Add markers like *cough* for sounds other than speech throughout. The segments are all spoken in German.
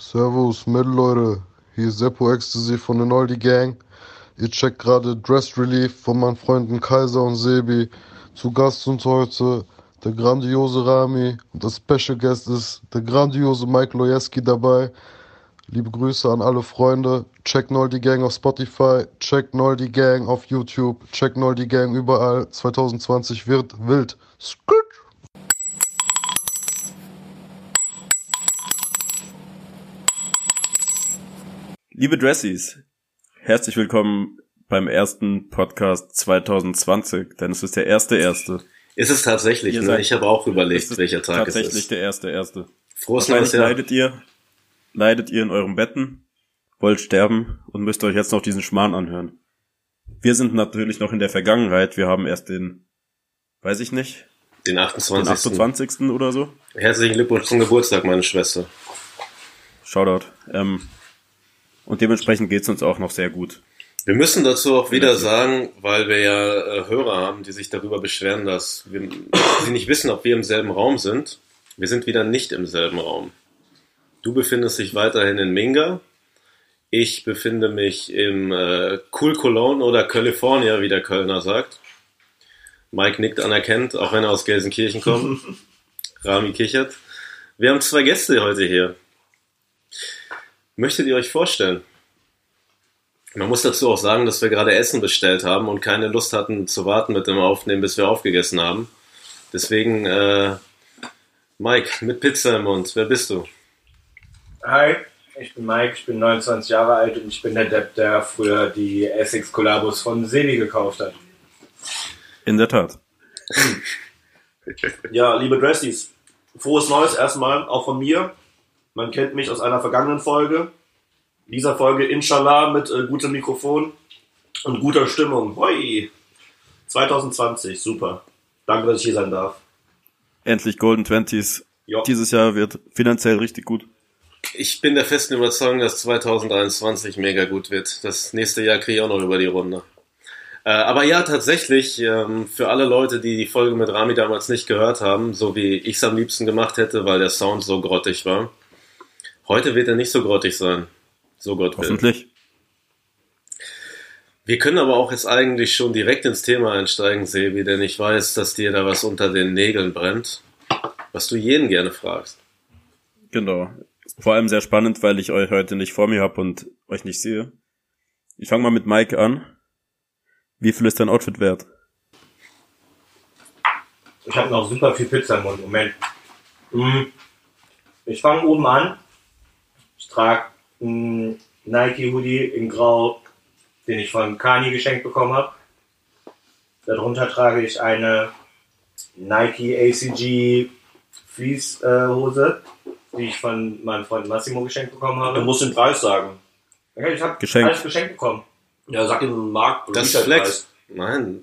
Servus, Metal Leute. Hier ist Seppo Ecstasy von der Noldi Gang. Ihr checkt gerade Dress Relief von meinen Freunden Kaiser und Sebi. Zu Gast uns heute der grandiose Rami und das Special Guest ist der grandiose Mike Lojeski dabei. Liebe Grüße an alle Freunde. Check Noldi Gang auf Spotify, check Noldi Gang auf YouTube, check Noldi Gang überall. 2020 wird wild. Skrt. Liebe Dressies, herzlich willkommen beim ersten Podcast 2020, denn es ist der erste erste. Ist es tatsächlich, Ihr ne? seid- Ich habe auch überlegt, ist welcher Tag es tatsächlich ist. der erste erste. Frohes neues Jahr. leidet ihr, leidet ihr in eurem Betten, wollt sterben und müsst euch jetzt noch diesen Schmarrn anhören. Wir sind natürlich noch in der Vergangenheit. Wir haben erst den, weiß ich nicht, Den den 28. 28. oder so. Herzlichen Glückwunsch zum Geburtstag, meine Schwester. Shoutout. Ähm, und dementsprechend geht's uns auch noch sehr gut. Wir müssen dazu auch wieder sagen, weil wir ja äh, Hörer haben, die sich darüber beschweren, dass wir, sie nicht wissen, ob wir im selben Raum sind. Wir sind wieder nicht im selben Raum. Du befindest dich weiterhin in Minga. Ich befinde mich im äh, Cool Cologne oder California, wie der Kölner sagt. Mike nickt anerkennt, auch wenn er aus Gelsenkirchen kommt. *laughs* Rami kichert. Wir haben zwei Gäste heute hier. Möchtet ihr euch vorstellen? Man muss dazu auch sagen, dass wir gerade Essen bestellt haben und keine Lust hatten zu warten mit dem Aufnehmen, bis wir aufgegessen haben. Deswegen, äh, Mike, mit Pizza im Mund, wer bist du? Hi, ich bin Mike, ich bin 29 Jahre alt und ich bin der Depp, der früher die Essex Collabos von Sebi gekauft hat. In der Tat. Ja, liebe Dressies, frohes Neues erstmal, auch von mir. Man kennt mich aus einer vergangenen Folge. Dieser Folge Inshallah mit äh, gutem Mikrofon und guter Stimmung. Hoi! 2020, super. Danke, dass ich hier sein darf. Endlich Golden Twenties. Dieses Jahr wird finanziell richtig gut. Ich bin der festen Überzeugung, dass 2023 mega gut wird. Das nächste Jahr kriege ich auch noch über die Runde. Äh, aber ja, tatsächlich, ähm, für alle Leute, die die Folge mit Rami damals nicht gehört haben, so wie ich es am liebsten gemacht hätte, weil der Sound so grottig war. Heute wird er nicht so grottig sein. So Gott will. Hoffentlich. Wir können aber auch jetzt eigentlich schon direkt ins Thema einsteigen, Sebi, denn ich weiß, dass dir da was unter den Nägeln brennt, was du jeden gerne fragst. Genau. Vor allem sehr spannend, weil ich euch heute nicht vor mir habe und euch nicht sehe. Ich fange mal mit Mike an. Wie viel ist dein Outfit wert? Ich habe noch super viel Pizza im Mund. Moment. Mm. Ich fange oben an. Ich trage einen Nike Hoodie in Grau, den ich von Kani geschenkt bekommen habe. Darunter trage ich eine Nike ACG Fleece äh, Hose, die ich von meinem Freund Massimo geschenkt bekommen Du habe. musst den Preis sagen. Okay, ich habe Geschenkt. alles geschenkt bekommen. Ja, sag den Markt. Das Retail-Preis. Flex. Nein.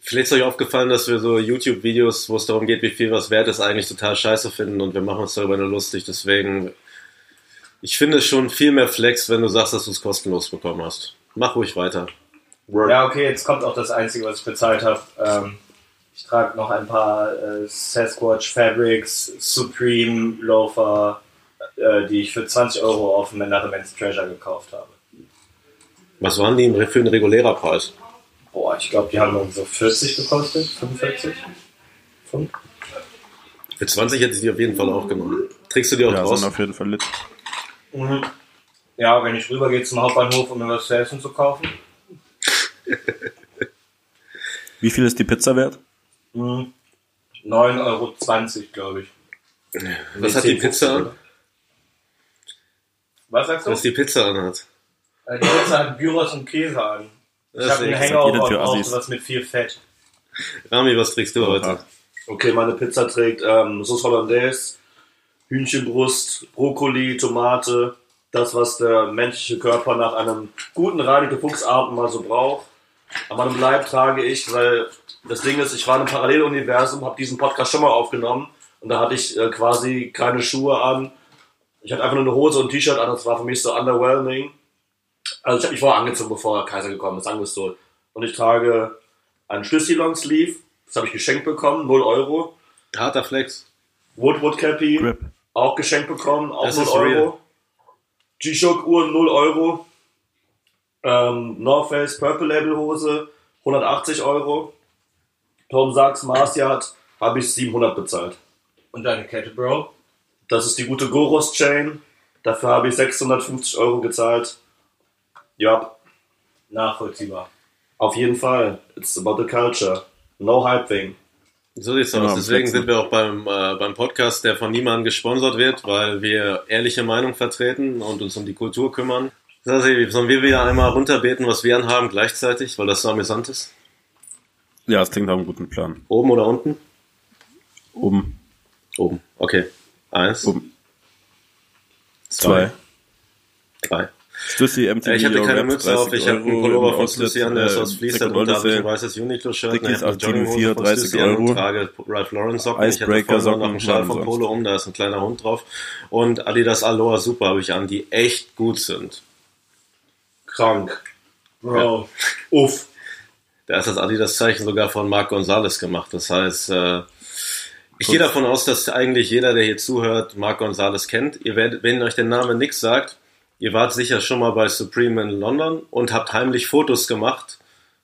Vielleicht ist euch aufgefallen, dass wir so YouTube-Videos, wo es darum geht, wie viel was wert ist, eigentlich total scheiße finden und wir machen uns darüber nur lustig. Deswegen, ich finde es schon viel mehr Flex, wenn du sagst, dass du es kostenlos bekommen hast. Mach ruhig weiter. Word. Ja, okay, jetzt kommt auch das Einzige, was ich bezahlt habe. Ähm, ich trage noch ein paar äh, Sasquatch Fabrics, Supreme Loafer, äh, die ich für 20 Euro auf dem Another Man's Treasure gekauft habe. Was waren die für ein regulärer Preis? Boah, ich glaube, die haben so 40 gekostet, 45. Fünf? Für 20 hätte ich die auf jeden Fall auch genommen. Trägst du die auch Ja, raus? sind auf jeden Fall lit. Mhm. Ja, wenn ich rübergehe zum Hauptbahnhof, um mir was zu essen zu kaufen. *laughs* Wie viel ist die Pizza wert? Mhm. 9,20 Euro, glaube ich. Was hat die Pizza an? Was sagst du? Was die Pizza anhat? Äh, Die Pizza hat Gyros und Käse an. Ich habe einen Hangover und auch sowas mit viel Fett. Rami, was trägst du heute? Okay, meine Pizza trägt ähm, Sauce Hollandaise, Hühnchenbrust, Brokkoli, Tomate, das, was der menschliche Körper nach einem guten Reinigte Fuchsabend mal so braucht. An meinem Leib trage ich, weil das Ding ist, ich war in einem Paralleluniversum, habe diesen Podcast schon mal aufgenommen und da hatte ich äh, quasi keine Schuhe an. Ich hatte einfach nur eine Hose und ein T-Shirt an, das war für mich so underwhelming. Also ich habe mich vorher angezogen, bevor Kaiser gekommen ist, sagen wir es so. Und ich trage einen Schlüssi Long Sleeve, das habe ich geschenkt bekommen, 0 Euro. Harter Flex. Woodwood Cappy, Grip. Auch geschenkt bekommen, auch Das 0 ist real. Euro. G-Shock Uhren 0 Euro. Ähm, North Face Purple Label Hose 180 Euro. Tom Sachs Mars Yard habe ich 700 bezahlt. Und deine Kette, Bro? Das ist die gute Goros Chain. Dafür habe ich 650 Euro gezahlt. Ja, Nachvollziehbar. auf jeden Fall. It's about the culture. No hype thing. So sieht's Genau, aus. Deswegen sind wir auch beim, äh, beim Podcast, der von niemandem gesponsert wird, weil wir ehrliche Meinung vertreten und uns um die Kultur kümmern. Sasi, sollen wir wieder einmal runterbeten, was wir anhaben gleichzeitig, weil das so amüsant ist? Ja, es klingt nach einem guten Plan. Oben oder unten? Oben, Oben. Okay. Eins, oben. Zwei. drei. Stussy, MTV, Äh, Ich hatte keine Mütze auf, 30 ich habe einen Euro Pullover von Stussy an, der ist äh, aus Fleece, darunter habe ich ein weißes Uniqlo-Shirt, Dickies eine 1804, Jogginghose von 30 Stussy an und Euro. trage Ralph Lauren Socken. Ich hatte Icebreaker vorhin noch einen Schal von. Polo um, da ist ein kleiner Hund drauf. Und Adidas Aloha Super habe ich an, die echt gut sind. Krank. Bro. *laughs* Uff. Da ist das Adidas-Zeichen sogar von Marc Gonzales gemacht. Das heißt, äh, ich gehe davon aus, dass eigentlich jeder, der hier zuhört, Marc Gonzales kennt. Ihr werdet, wenn euch der Name nichts sagt, ihr wart sicher schon mal bei Supreme in London und habt heimlich Fotos gemacht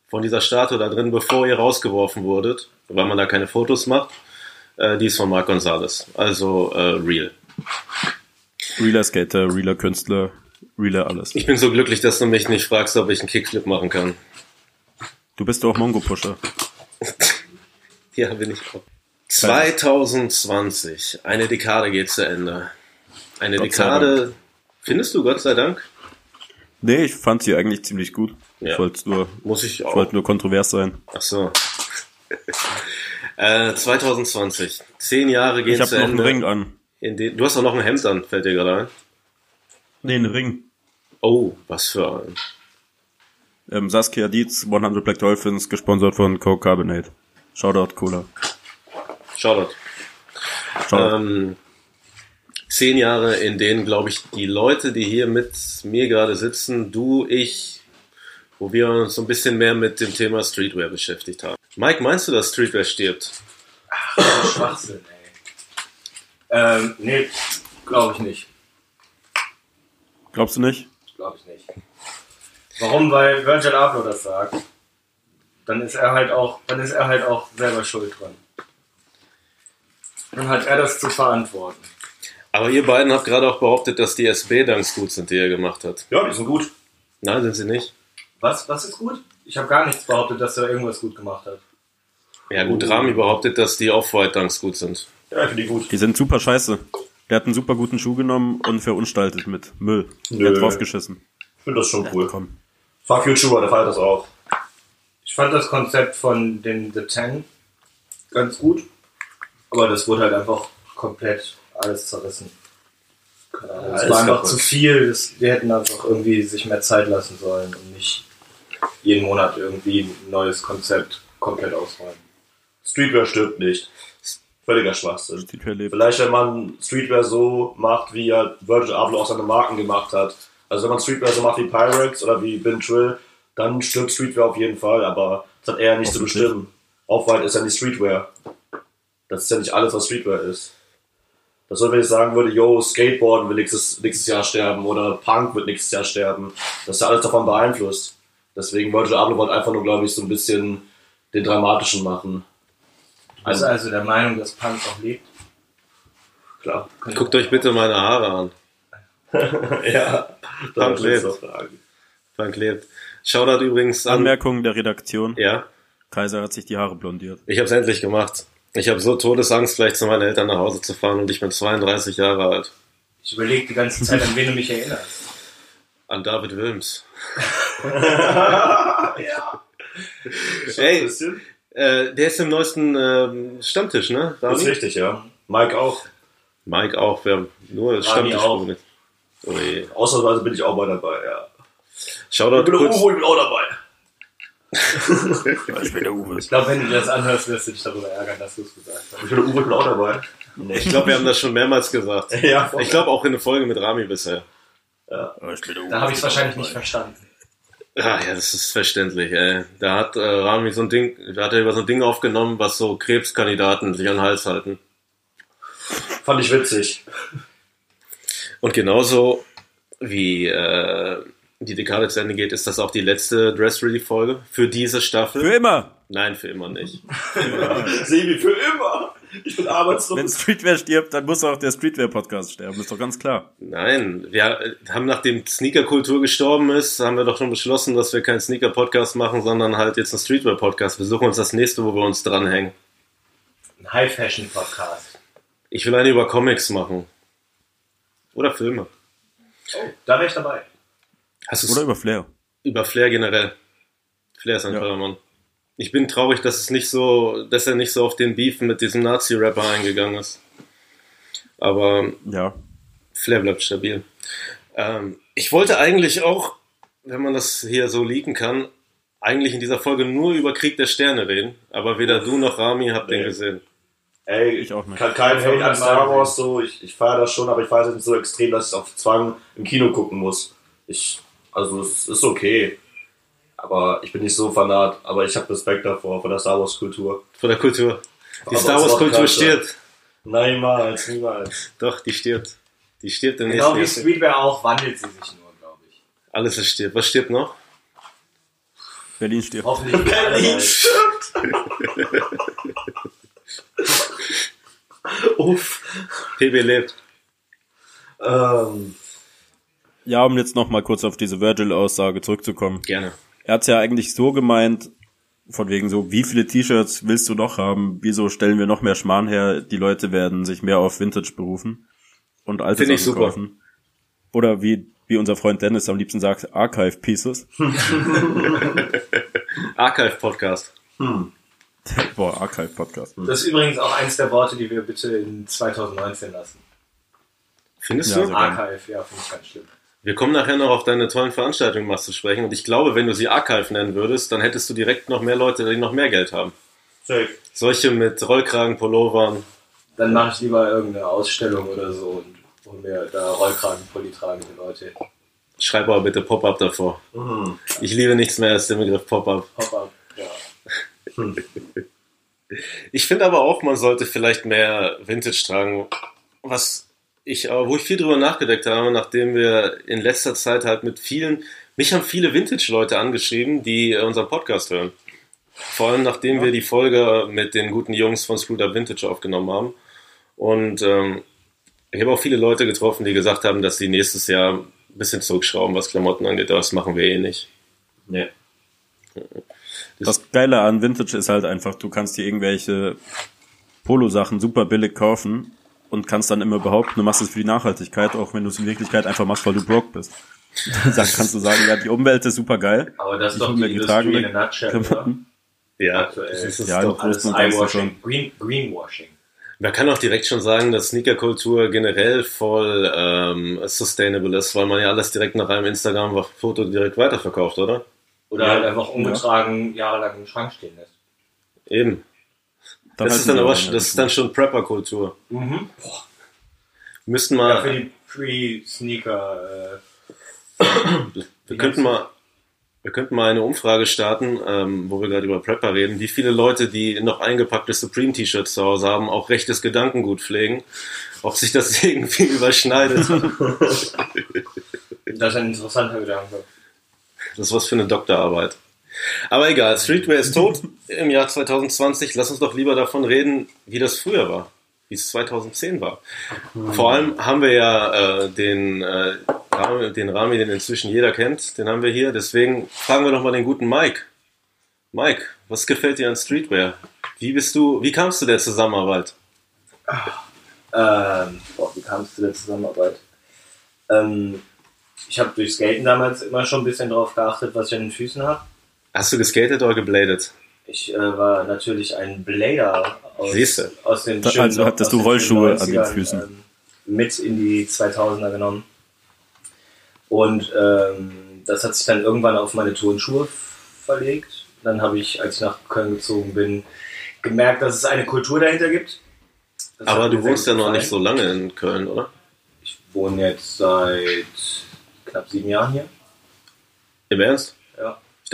von dieser Statue da drin, bevor ihr rausgeworfen wurdet, weil man da keine Fotos macht. Äh, die ist von Marc Gonzales. Also äh, real. Realer Skater, realer Künstler, realer alles. Ich bin so glücklich, dass du mich nicht fragst, ob ich einen Kickflip machen kann. Du bist doch Mongo-Pusher. *laughs* Ja, bin ich auch. 2020. Eine Dekade geht zu Ende. Eine Dekade, findest du, Gott sei Dank? Nee, ich fand sie eigentlich ziemlich gut. Ja. Ich wollte nur, Muss ich ich auch. wollte nur kontrovers sein. Ach so. *laughs* äh, 2020. Zehn Jahre gehen Ich habe zu noch einen. Ring an. In den, du hast auch noch ein Hemd an, fällt dir gerade ein. Nee, einen Ring. Oh, was für ein. Ähm, Saskia Dietz, 100 Black Dolphins, gesponsert von Coke Carbonate. Shoutout Cola. Shoutout. Shoutout. Ähm, zehn Jahre, in denen, glaube ich, die Leute, die hier mit mir gerade sitzen, du, ich, wo wir uns so ein bisschen mehr mit dem Thema Streetwear beschäftigt haben. Mike, meinst du, dass Streetwear stirbt? Schwachsinn, ey. Ähm, nee, glaube ich nicht. Glaubst du nicht? Glaube ich nicht. Warum? Weil Virgil Abloh das sagt. Dann ist er halt auch, dann ist er halt auch selber schuld dran. Dann hat er das zu verantworten. Aber ihr beiden habt gerade auch behauptet, dass die SB-Dunks gut sind, die er gemacht hat. Ja, die sind gut. Nein, sind sie nicht. Was, was ist gut? Ich habe gar nichts behauptet, dass er irgendwas gut gemacht hat. Ja gut, Rami behauptet, dass die Off-White-Dunks gut sind. Ja, ich finde die gut. Die sind super scheiße. Der hat einen super guten Schuh genommen und verunstaltet mit Müll. Der Nö. hat draufgeschissen. Ich finde das schon cool. Komm. Fuck you, Chuba, der feiert das auch. Ich fand das Konzept von den The Ten ganz gut, aber das wurde halt einfach komplett alles zerrissen. Keine Ahnung, es war einfach zu viel. Das, die hätten einfach irgendwie sich mehr Zeit lassen sollen und nicht jeden Monat irgendwie ein neues Konzept komplett ausräumen. Streetwear stirbt nicht. Völliger Schwachsinn. Streetwear lebt. Vielleicht, wenn man Streetwear so macht, wie er Virgil Abloh auch seine Marken gemacht hat. Also wenn man Streetwear so macht wie Pyrex oder wie Ben Trill, dann stirbt Streetwear auf jeden Fall, aber das hat er nicht zu bestimmen. Off-White ist ja nicht Streetwear. Das ist ja nicht alles, was Streetwear ist. Das soll, wenn ich sagen würde, yo, Skateboarden wird nächstes, nächstes Jahr sterben oder Punk wird nächstes Jahr sterben. Das ist ja alles davon beeinflusst. Deswegen wollte einfach nur, glaube ich, so ein bisschen den dramatischen machen. Bist du also der Meinung, dass Punk auch lebt? Klar. Guckt euch bitte meine Haare an. *laughs* ja, Punk lebt. Frank lebt. Shoutout übrigens an... Anmerkung der Redaktion. Ja, Kaiser hat sich die Haare blondiert. ich habe es endlich gemacht. Ich habe so Todesangst, gleich zu meinen Eltern nach Hause zu fahren und ich bin 32 Jahre alt. Ich überlege die ganze Zeit, an wen du mich erinnerst. An David Wilms. *laughs* ja. *laughs* Ey, äh, der ist im neuesten ähm, Stammtisch, ne? Das ist Rami? richtig, ja. Mike auch. Mike auch, wir haben nur Stammtisch. auch. Oh. Ausnahmsweise bin ich auch mal dabei, ja. Shoutout Ich bin kurz. Uwe, ich bin auch dabei. Ich bin der Uwe. Ich glaube, wenn du dir das anhörst, wirst du dich darüber ärgern, dass du es gesagt hast. Ich bin Uwe, ich bin auch dabei. Ich glaube, wir haben das schon mehrmals gesagt. *laughs* Ja. Ich glaube auch in der Folge mit Rami bisher. Ich bin der Uwe. Da habe ich es wahrscheinlich nicht verstanden. Ah, ja, das ist verständlich, ey. Da hat äh, Rami so ein Ding, da hat er über so ein Ding aufgenommen, was so Krebskandidaten sich an den Hals halten. Fand ich witzig. Und genauso wie äh, die Dekade zu Ende geht, ist das auch die letzte Dress Relief Folge für diese Staffel? Für immer! Nein, für immer nicht. Sebi für immer. Ich bin arbeitslos. Wenn Streetwear stirbt, dann muss auch der Streetwear-Podcast sterben, ist doch ganz klar. Nein, wir haben nachdem Sneaker-Kultur gestorben ist, haben wir doch schon beschlossen, dass wir keinen Sneaker-Podcast machen, sondern halt jetzt einen Streetwear-Podcast. Wir suchen uns das nächste, wo wir uns dranhängen. Ein High-Fashion-Podcast. Ich will eine über Comics machen. Oder Filme. Oh, da wäre ich dabei. Hast Oder über Flair. über Flair generell? Flair ist ein Ja. toller Mann. Ich bin traurig, dass es nicht so, dass er nicht so auf den Beef mit diesem Nazi-Rapper eingegangen ist. Aber Ja. Flair bleibt stabil. Ähm, ich wollte eigentlich auch, wenn man das hier so leaken kann, eigentlich in dieser Folge nur über Krieg der Sterne reden, aber weder du noch Rami habt den gesehen. Ey, Ich auch nicht. Kein, Hate an Star. Wars, so. Ich, ich feiere das schon, aber ich feiere es nicht so extrem, dass ich es auf Zwang im Kino gucken muss. Ich, also, es ist okay. Aber ich bin nicht so fanat. Aber ich habe Respekt davor, vor der Star Wars Kultur. Von der Kultur. Die Aber Star Wars Kultur stirbt. Niemals, niemals. Doch, die stirbt. Die stirbt im Genau wie nächsten Jahr. Streetwear auch, wandelt sie sich nur, glaube ich. Alles ist stirbt. Was stirbt noch? Berlin stirbt. Hoffentlich. Berlin *laughs* Uff. PB lebt. Ähm, Ja, um jetzt noch mal kurz auf diese Virgil-Aussage zurückzukommen. Gerne. Er hat's ja eigentlich so gemeint, von wegen so, wie viele T-Shirts willst du noch haben? Wieso stellen wir noch mehr Schmarrn her? Die Leute werden sich mehr auf Vintage berufen und alte Finde ich Sachen super. kaufen. Oder wie, wie unser Freund Dennis am liebsten sagt, Archive Pieces. *laughs* Archive Podcast. Boah, Archive Podcast. Das ist übrigens auch eins der Worte, die wir bitte in 2019 lassen. Findest Ja, du? Archive, ja, finde ich ganz schlimm. Wir kommen nachher noch auf deine tollen Veranstaltungen mal zu sprechen. Und ich glaube, wenn du sie Archive nennen würdest, dann hättest du direkt noch mehr Leute, die noch mehr Geld haben. safe. Solche mit Rollkragen, Pullovern. Dann mache ich lieber irgendeine Ausstellung oder so und hol mir da Rollkragenpulli tragende Leute. Schreib aber bitte Pop-Up davor. Mhm. Ich liebe nichts mehr als den Begriff Pop-Up. Pop-up, ja. *laughs* Ich finde aber auch, man sollte vielleicht mehr Vintage tragen. Was ich, aber wo ich viel drüber nachgedacht habe, nachdem wir in letzter Zeit halt mit vielen, mich haben viele Vintage-Leute angeschrieben, die äh, unseren Podcast hören. Vor allem nachdem wir die Folge mit den guten Jungs von Screwed Up Vintage aufgenommen haben. Und ähm, ich habe auch viele Leute getroffen, die gesagt haben, dass sie nächstes Jahr ein bisschen zurückschrauben, was Klamotten angeht. Das machen wir eh nicht. Nee. Das Geile an Vintage ist halt einfach, du kannst dir irgendwelche Polo-Sachen super billig kaufen und kannst dann immer behaupten, du machst es für die Nachhaltigkeit, auch wenn du es in Wirklichkeit einfach machst, weil du broke bist. *laughs* Dann kannst du sagen, ja, die Umwelt ist super geil. Aber das ist doch die Industrie in a nutshell. Ja, Aktuell. das ist Ja, doch Alles Eyewashing, Green, Greenwashing. Man kann auch direkt schon sagen, dass Sneakerkultur generell voll ähm, sustainable ist, weil man ja alles direkt nach einem Instagram-Foto direkt weiterverkauft, oder? Oder Ja. halt einfach ungetragen jahrelang im Schrank stehen lässt. Eben. Dann das, halten ist dann aber, das ist dann schon Prepper-Kultur. Mhm. Müssten Ja, für mal, die Pre-Sneaker. wir könnten mal, wir könnten mal eine Umfrage starten, ähm, wo wir gerade über Prepper reden, wie viele Leute, die noch eingepackte Supreme-T-Shirts zu Hause haben, auch rechtes Gedankengut pflegen, ob sich das *laughs* irgendwie überschneidet. Äh, das ist ein interessanter Gedanke. Das ist was für eine Doktorarbeit. Aber egal, Streetwear ist tot *laughs* im Jahr 2020. Lass uns doch lieber davon reden, wie das früher war, wie es 2010 war. Vor allem haben wir ja äh, den, äh, Rami, den Rami, den inzwischen jeder kennt, den haben wir hier. Deswegen fragen wir doch mal den guten Mike. Mike, was gefällt dir an Streetwear? Wie bist du, wie kamst du der Zusammenarbeit? Ähm, boah, wie kam es zu der Zusammenarbeit? Ähm, ich habe durch Skaten damals immer schon ein bisschen drauf geachtet, was ich an den Füßen habe. Hast du geskatet oder gebladet? Ich äh, war natürlich ein Blader aus, Siehste. aus den Da- schönen- also hattest du Rollschuhe an den 90ern, Füßen. Ähm, mit in die 2000er genommen. Und ähm, das hat sich dann irgendwann auf meine Turnschuhe verlegt. Dann habe ich, als ich nach Köln gezogen bin, gemerkt, dass es eine Kultur dahinter gibt. Das Aber du wohnst ja noch nicht so lange in Köln, oder? Ich wohne jetzt seit knapp sieben Jahren hier. Im Ernst?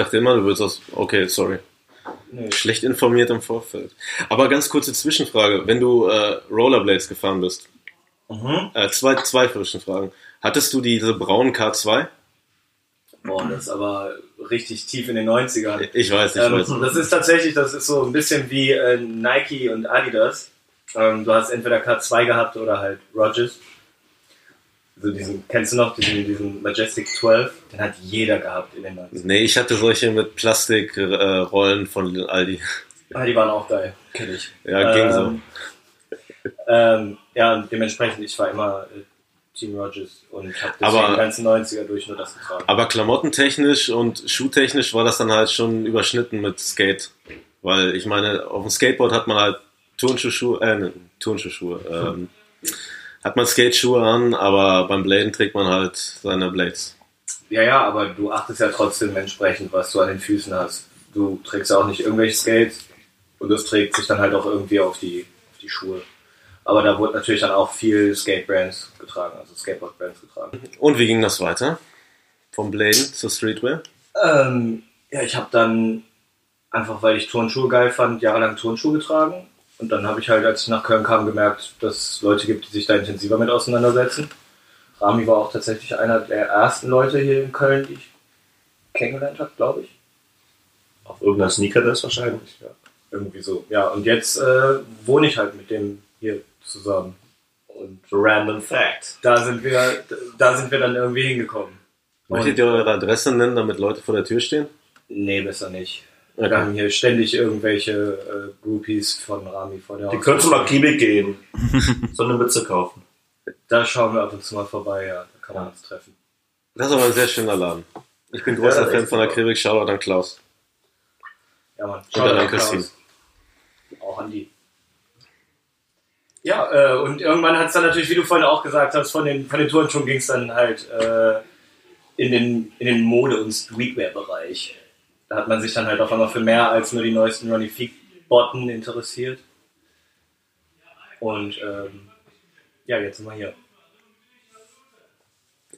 Dachte immer, du würdest aus. Okay, sorry. Nee. Schlecht informiert im Vorfeld. Aber ganz kurze Zwischenfrage. Wenn du äh, Rollerblades gefahren bist, Mhm. äh, zwei, zwei Zwischenfragen. Hattest du diese braunen K2? Boah, das ist aber richtig tief in den 90ern. Ich weiß, ich Ähm, weiß. das ist tatsächlich, das ist so ein bisschen wie äh, Nike und Adidas. Ähm, du hast entweder K2 gehabt oder halt Rogers. Also diesen, kennst du noch diesen, diesen Majestic 12? Den hat jeder gehabt in den 90ern. Nee, ich hatte solche mit Plastikrollen äh, von Aldi. Ah, die waren auch geil, kenn ich. Ja, ging so. Ähm, ähm, ja, und dementsprechend, ich war immer äh, Team Rogers und habe Aber- die ganzen 90er durch nur das getragen. Aber klamottentechnisch und schuhtechnisch war das dann halt schon überschnitten mit Skate. Weil ich meine, auf dem Skateboard hat man halt Turnschuhschuhe, äh, ne, Turnschuhschuhe, *laughs* ähm, hat man Skateschuhe an, aber beim Bladen trägt man halt seine Blades. Ja, ja, aber du achtest ja trotzdem entsprechend, was du an den Füßen hast. Du trägst ja auch nicht irgendwelche Skates und das trägt sich dann halt auch irgendwie auf die, auf die Schuhe. Aber da wurde natürlich dann auch viel Skate-Brands getragen, also Skateboard-Brands getragen. Und wie ging das weiter? Vom Bladen zur Streetwear? Ähm, ja, ich habe dann einfach, weil ich Turnschuhe geil fand, jahrelang Turnschuhe getragen. Und dann habe ich halt, als ich nach Köln kam, gemerkt, dass es Leute gibt, die sich da intensiver mit auseinandersetzen. Rami war auch tatsächlich einer der ersten Leute hier in Köln, die ich kennengelernt habe, glaube ich. Auf irgendeiner Sneaker das wahrscheinlich. Ja, irgendwie so. Ja, und jetzt äh, wohne ich halt mit dem hier zusammen. Und Random Fact. da sind wir, da sind wir dann irgendwie hingekommen. Möchtet ihr eure Adresse nennen, damit Leute vor der Tür stehen? Nee, besser nicht. Okay. Wir haben hier ständig irgendwelche äh, Groupies von Rami vor der Die Haustür. können zum Akribik gehen. *laughs* so eine Mütze kaufen. Da schauen wir ab und zu mal vorbei, ja. Da kann man uns treffen. Das ist aber ein sehr schöner Laden. Ich bin großer Ja, Fan von der super. Kribik. Shoutout an Klaus. Ja, Mann. Dir an Christine. Auch an die. Ja, äh, und irgendwann hat es dann natürlich, wie du vorhin auch gesagt hast, von den, von den Turnschuhen ging es dann halt äh, in den, in den Mode- und Streetwear-Bereich. Da hat man sich dann halt auf einmal für mehr als nur die neuesten Ronnie Feek-Botten interessiert. Und ähm, ja, jetzt sind wir hier.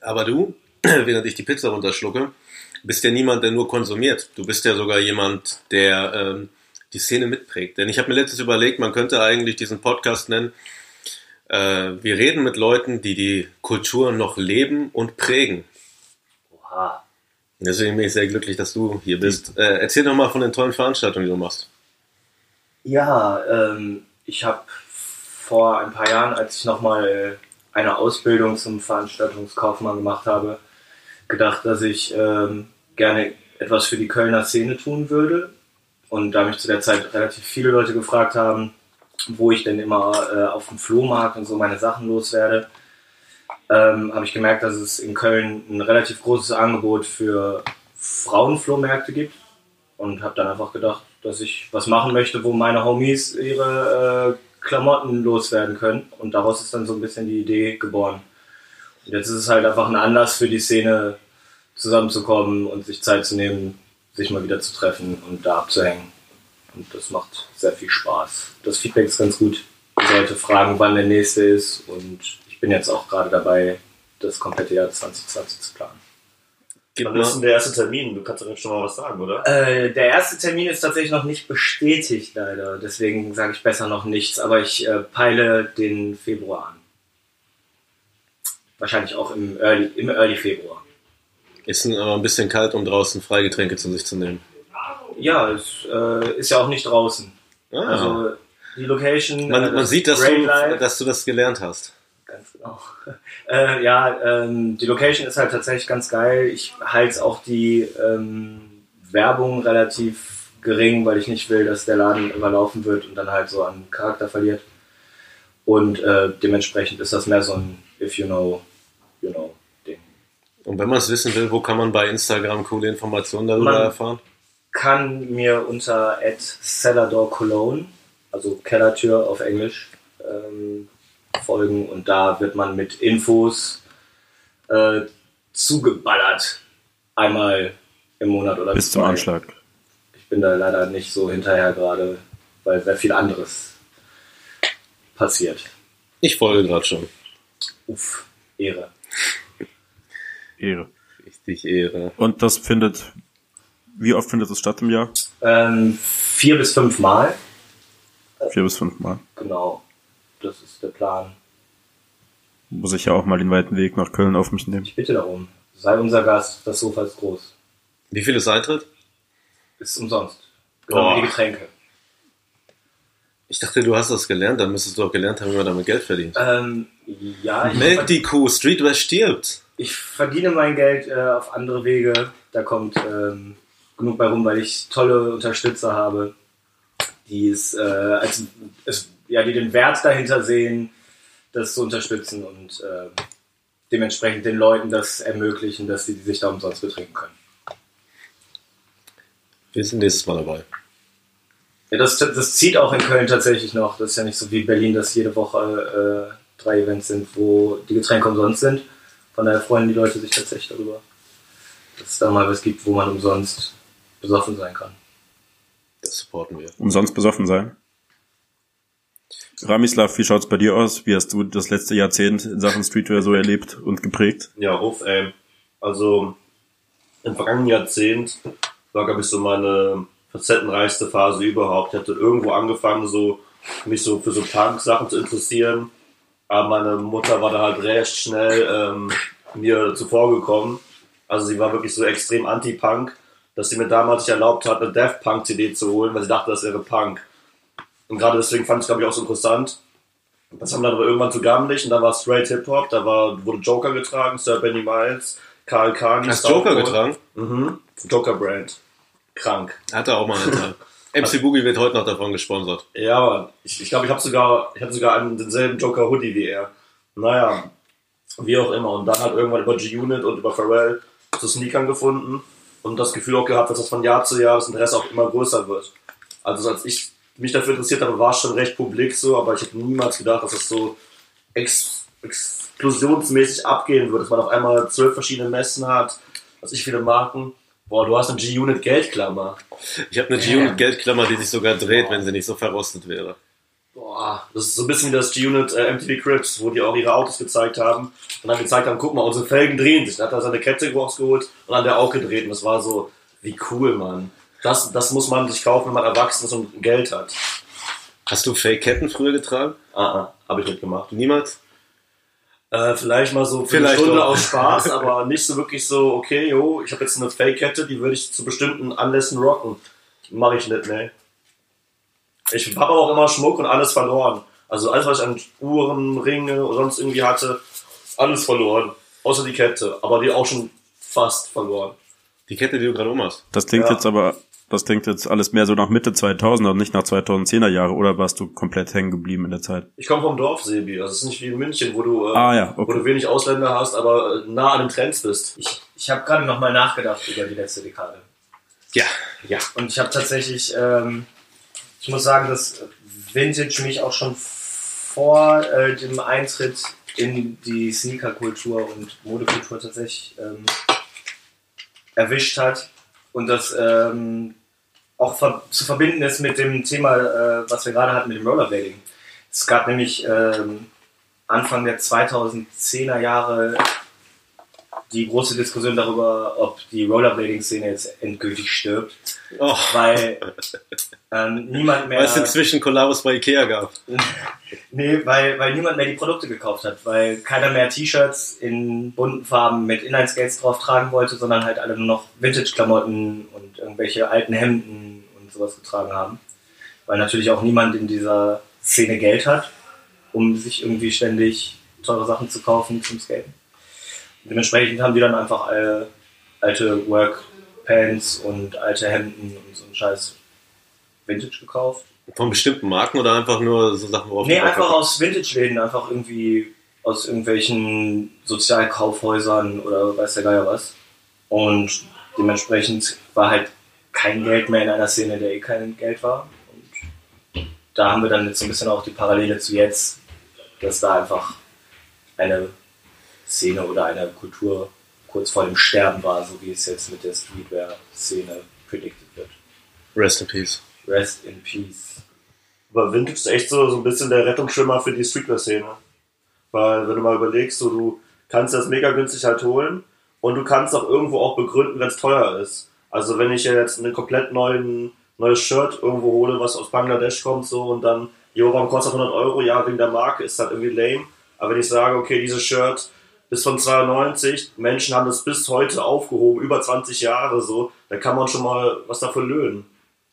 Aber du, *clears throat* während ich die Pizza runterschlucke, bist ja niemand, der nur konsumiert. Du bist ja sogar jemand, der ähm, die Szene mitprägt. Denn ich habe mir letztens überlegt, man könnte eigentlich diesen Podcast nennen, äh, wir reden mit Leuten, die die Kultur noch leben und prägen. Oha. Deswegen bin ich sehr glücklich, dass du hier bist. Äh, erzähl doch mal von den tollen Veranstaltungen, die du machst. Ja, ähm, ich habe vor ein paar Jahren, als ich nochmal eine Ausbildung zum Veranstaltungskaufmann gemacht habe, gedacht, dass ich ähm, gerne etwas für die Kölner Szene tun würde. Und da mich zu der Zeit relativ viele Leute gefragt haben, wo ich denn immer äh, auf dem Flohmarkt und so meine Sachen loswerde, ähm, habe ich gemerkt, dass es in Köln ein relativ großes Angebot für Frauenflohmärkte gibt und habe dann einfach gedacht, dass ich was machen möchte, wo meine Homies ihre äh, Klamotten loswerden können. Und daraus ist dann so ein bisschen die Idee geboren. Und jetzt ist es halt einfach ein Anlass für die Szene zusammenzukommen und sich Zeit zu nehmen, sich mal wieder zu treffen und da abzuhängen. Und das macht sehr viel Spaß. Das Feedback ist ganz gut. Die Leute fragen, wann der nächste ist. Und bin jetzt auch gerade dabei, das komplette Jahr 2020 zu planen. Wann ist denn der erste Termin? Du kannst doch jetzt schon mal was sagen, oder? Äh, der erste Termin ist tatsächlich noch nicht bestätigt, leider. Deswegen sage ich besser noch nichts. Aber ich äh, peile den Februar an. Wahrscheinlich auch im Early, im Early Februar. ist aber ein bisschen kalt, um draußen Freigetränke zu sich zu nehmen. Ja, es äh, ist ja auch nicht draußen. Ah, Also die Location. äh, man, man das sieht, dass du, dass du das gelernt hast. Ganz genau. *laughs* Äh, ja, ähm, die Location ist halt tatsächlich ganz geil. Ich halte auch die ähm, Werbung relativ gering, weil ich nicht will, dass der Laden überlaufen wird und dann halt so an Charakter verliert. Und äh, dementsprechend ist das mehr so ein If you know, you know Ding. Und wenn man es wissen will, wo kann man bei Instagram coole Informationen darüber Man- erfahren? Kann mir unter Cellador Cologne, also Kellertür auf Englisch, ähm, folgen und da wird man mit Infos äh, zugeballert. Einmal im Monat oder Bis zum. Anschlag. Ich bin da leider nicht so hinterher gerade, weil sehr viel anderes passiert. Ich folge gerade schon. Uff, Ehre. Ehre. Richtig Ehre. Und das findet, wie oft findet es statt im Jahr? Ähm, vier bis fünf Mal, Vier bis fünf Mal. genau. Das ist der Plan. muss ich ja auch mal den weiten Weg nach Köln auf mich nehmen. Ich bitte darum. Sei unser Gast, das Sofa ist groß. Wie viel ist Eintritt? Ist umsonst. Genau wie die Getränke. Ich dachte, du hast das gelernt, dann müsstest du auch gelernt haben, wie man damit Geld verdient. Ähm, ja, ich, Melk die Kuh, Streetwear stirbt. ich verdiene mein Geld äh, auf andere Wege. Da kommt ähm, genug bei rum, weil ich tolle Unterstützer habe, die es, äh, als, es, ja, die den Wert dahinter sehen, das zu unterstützen und äh, dementsprechend den Leuten das ermöglichen, dass sie sich da umsonst betrinken können. Wir sind nächstes Mal dabei. Ja, das, das zieht auch in Köln tatsächlich noch. Das ist ja nicht so wie Berlin, dass jede Woche äh, drei Events sind, wo die Getränke umsonst sind. Von daher freuen die Leute sich tatsächlich darüber, dass es da mal was gibt, wo man umsonst besoffen sein kann. Das supporten wir. Umsonst besoffen sein. Ramislav, wie schaut's bei dir aus? Wie hast du das letzte Jahrzehnt in Sachen Streetwear so erlebt und geprägt? Ja, auf, ey. Also im vergangenen Jahrzehnt war, glaube ich, so meine facettenreichste Phase überhaupt. Ich hatte irgendwo angefangen, so mich so für so Punk-Sachen zu interessieren. Aber meine Mutter war da halt recht schnell ähm, mir zuvorgekommen. Also sie war wirklich so extrem anti-Punk, dass sie mir damals nicht erlaubt hat, eine Death Punk-CD zu holen, weil sie dachte, das wäre Punk. Und gerade deswegen fand ich es, glaube ich, auch so interessant. Das haben wir dann aber irgendwann zu gammelig und dann war Straight Hip-Hop, da war, wurde Joker getragen, Sir Benny Miles, Karl Kani. Hast Joker Southpaw. getragen? Mhm. Joker Brand. Krank. Hat er auch mal getragen. *laughs* MC Boogie wird heute noch davon gesponsert. Ja, aber ich glaube, ich, glaub, ich habe sogar, ich hatte sogar einen, denselben Joker Hoodie wie er. Naja, wie auch immer. Und dann halt irgendwann über G-Unit und über Pharrell zu Sneakern gefunden und das Gefühl auch gehabt, dass das von Jahr zu Jahr das Interesse auch immer größer wird. Also als ich mich dafür interessiert habe, war es schon recht publik so, aber ich hätte niemals gedacht, dass das so ex explosionsmäßig abgehen wird, dass man auf einmal zwölf verschiedene Messen hat, was ich viele Marken. Boah, du hast eine G-Unit Geldklammer. Ich habe eine G-Unit Geldklammer, die sich sogar dreht, wenn sie nicht so verrostet wäre. Boah, das ist so ein bisschen wie das G-Unit äh, MTV Crips, wo die auch ihre Autos gezeigt haben und dann gezeigt haben, guck mal, unsere Felgen drehen sich. Dann hat er seine Kette rausgeholt und dann der auch gedreht und das war so, wie cool, Mann. Das, das muss man sich kaufen, wenn man erwachsen ist und Geld hat. Hast du Fake-Ketten früher getragen? Ah, ah, hab ich nicht gemacht. Niemals? Äh, vielleicht mal so für Vielleicht eine Stunde doch. aus Spaß, aber nicht so wirklich so, okay, jo, ich habe jetzt eine Fake-Kette, die würde ich zu bestimmten Anlässen rocken. Mache ich nicht, ne. Ich habe aber auch immer Schmuck und alles verloren. Also alles, was ich an Uhren, Ringe oder sonst irgendwie hatte, alles verloren. Außer die Kette, aber die auch schon fast verloren. Die Kette, die du gerade um hast. Das klingt Ja. jetzt aber, das klingt jetzt alles mehr so nach Mitte 2000er und nicht nach 2010er Jahre, oder warst du komplett hängen geblieben in der Zeit? Ich komme vom Dorf, Sebi. Also es ist nicht wie in München, wo du, äh, Ah, ja, okay. wo du wenig Ausländer hast, aber äh, nah an den Trends bist. Ich, ich habe gerade nochmal nachgedacht über die letzte Dekade. Ja, ja. Und ich habe tatsächlich, ähm, ich muss sagen, dass Vintage mich auch schon vor äh, dem Eintritt in die Sneaker-Kultur und Modekultur tatsächlich ähm, erwischt hat. Und das ähm, auch ver zu verbinden ist mit dem Thema, äh, was wir gerade hatten mit dem Rollerblading. Es gab nämlich ähm, Anfang der 2010er Jahre die große Diskussion darüber, ob die Rollerblading-Szene jetzt endgültig stirbt, Oh, weil ähm, niemand mehr weil es inzwischen Kollabos bei Ikea gab. *laughs* nee, weil, weil niemand mehr die Produkte gekauft hat, weil keiner mehr T-Shirts in bunten Farben mit Inline-Skates drauf tragen wollte, sondern halt alle nur noch Vintage-Klamotten und irgendwelche alten Hemden und sowas getragen haben. Weil natürlich auch niemand in dieser Szene Geld hat, um sich irgendwie ständig teure Sachen zu kaufen zum Skaten. Dementsprechend haben die dann einfach alle alte Workpants und alte Hemden und so einen Scheiß Vintage gekauft. Von bestimmten Marken oder einfach nur so Sachen, worauf Nee, einfach aus Vintage-Läden, einfach irgendwie aus irgendwelchen Sozialkaufhäusern oder weiß der Geier was. Und dementsprechend war halt kein Geld mehr in einer Szene, der eh kein Geld war. Und da haben wir dann jetzt so ein bisschen auch die Parallele zu jetzt, dass da einfach eine Szene oder eine Kultur kurz vor dem Sterben war, so wie es jetzt mit der Streetwear-Szene predicted wird. Rest in Peace. Rest in Peace. Aber Vintage ist echt so, so ein bisschen der Rettungsschwimmer für die Streetwear-Szene. Weil, wenn du mal überlegst, so, du kannst das mega günstig halt holen und du kannst auch irgendwo auch begründen, wenn es teuer ist. Also, wenn ich ja jetzt ein komplett neuen, neues Shirt irgendwo hole, was aus Bangladesch kommt, so, und dann, jo, warum kostet das 100 Euro? Ja, wegen der Marke, ist halt irgendwie lame. Aber wenn ich sage, okay, dieses Shirt ist von 92, Menschen haben das bis heute aufgehoben, über 20 Jahre so, da kann man schon mal was dafür lösen.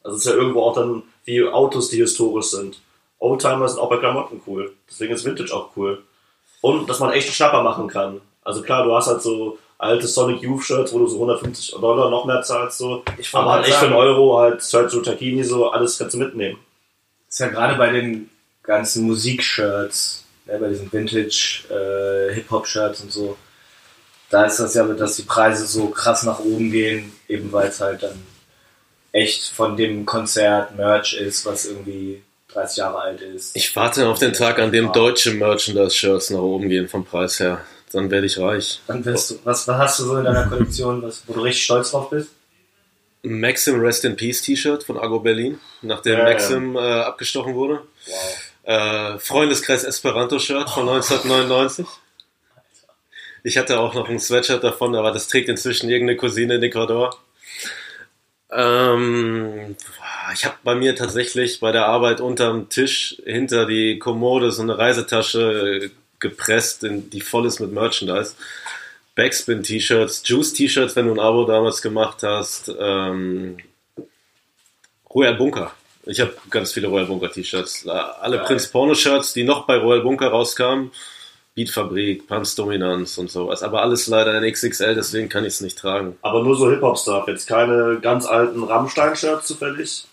Also es ist ja irgendwo auch dann wie Autos, die historisch sind. Oldtimer sind auch bei Klamotten cool. Deswegen ist Vintage auch cool. Und dass man echt einen Schnapper machen kann. Also klar, du hast halt so alte Sonic Youth Shirts, wo du so 150 Dollar noch mehr zahlst, so. Ich Aber halt echt für einen Euro halt Shirt zu Takini, so alles kannst du mitnehmen. ist ja gerade bei den ganzen Musikshirts, ne, bei diesen Vintage äh, und so, da ist das ja, dass die Preise so krass nach oben gehen, eben weil es halt dann echt von dem Konzert Merch ist, was irgendwie 30 Jahre alt ist. Ich warte auf den Tag, an dem deutsche Merchandise-Shirts nach oben gehen vom Preis her. Dann werde ich reich. Dann wirst du, was, was hast du so in deiner Kollektion, was, wo du richtig stolz drauf bist? Maxim Rest in Peace T-Shirt von Argo Berlin, nachdem Ja, ja. Maxim äh, abgestochen wurde. Wow. Äh, Freundeskreis Esperanto-Shirt von 1999. Ich hatte auch noch ein Sweatshirt davon, aber das trägt inzwischen irgendeine Cousine in Ecuador. Ähm, ich habe bei mir tatsächlich bei der Arbeit unterm Tisch hinter die Kommode so eine Reisetasche gepresst, die voll ist mit Merchandise. Backspin-T-Shirts, Juice-T-Shirts, wenn du ein Abo damals gemacht hast. Ähm, Royal Bunker. Ich habe ganz viele Royal Bunker T-Shirts. Äh, Alle Geil. Prinz Porno Shirts, die noch bei Royal Bunker rauskamen. Beatfabrik, Pumps Dominanz und sowas. Aber alles leider in XXL, deswegen kann ich es nicht tragen. Aber nur so Hip-Hop-Stuff, jetzt keine ganz alten Rammstein-Shirts zufällig.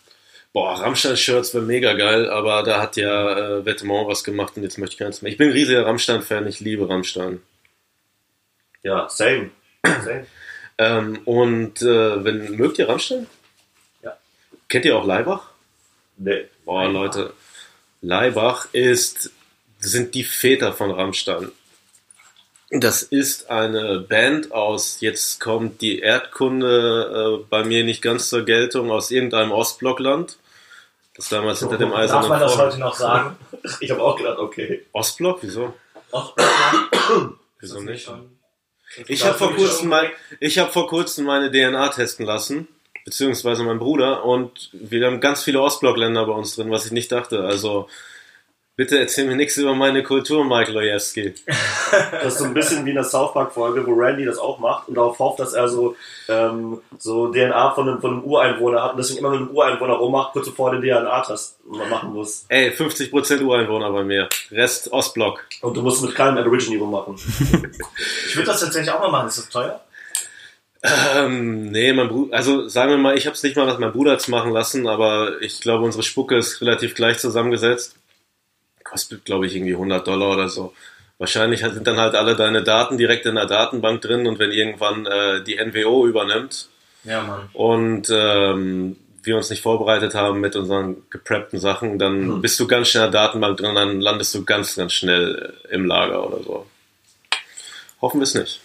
Boah, Rammstein-Shirts wäre mega geil, aber da hat ja äh, Vetements was gemacht und jetzt möchte ich keins mehr. Ich bin ein riesiger Rammstein-Fan, ich liebe Rammstein. Ja, same. same. Ähm, und äh, wenn, mögt ihr Rammstein? Ja. Kennt ihr auch Leibach? Nee. Boah, Leute, Leibach ist, sind die Väter von Rammstein. Das ist eine Band aus, jetzt kommt die Erdkunde äh, bei mir nicht ganz zur Geltung, aus irgendeinem Ostblockland. Das damals hinter dem Darf Eisernen man das heute noch sagen? *laughs* Ich habe auch gedacht, okay. Ostblock? Wieso? Ach, Wieso nicht? Ich habe vor kurzem mein, ich habe vor kurzem meine DNA testen lassen, beziehungsweise mein Bruder und wir haben ganz viele Ostblockländer bei uns drin, was ich nicht dachte. Also bitte erzähl mir nichts über meine Kultur, Mike Lojewski. *laughs* Das ist so ein bisschen wie in der South Park-Folge, wo Randy das auch macht und darauf hofft, dass er so, ähm, so DNA von einem, von einem Ureinwohner hat und deswegen immer mit einem Ureinwohner rummacht, kurz bevor er den DNA-Test machen muss. Ey, 50% Ureinwohner bei mir, Rest Ostblock. Und du musst mit keinem Aborigine rummachen. *laughs* Ich würde das tatsächlich auch mal machen. Ist das teuer? Ähm, nee, mein Bruder, also sagen wir mal, ich habe es nicht mal was mein Bruder hat's machen lassen, aber ich glaube, unsere Spucke ist relativ gleich zusammengesetzt. Kostet, glaube ich, irgendwie 100 Dollar oder so. Wahrscheinlich sind dann halt alle deine Daten direkt in der Datenbank drin und wenn irgendwann äh, die NWO übernimmt Ja, Mann. und ähm, wir uns nicht vorbereitet haben mit unseren gepreppten Sachen, dann bist du ganz schnell in der Datenbank drin, dann landest du ganz, ganz schnell im Lager oder so. Hoffen wir es nicht.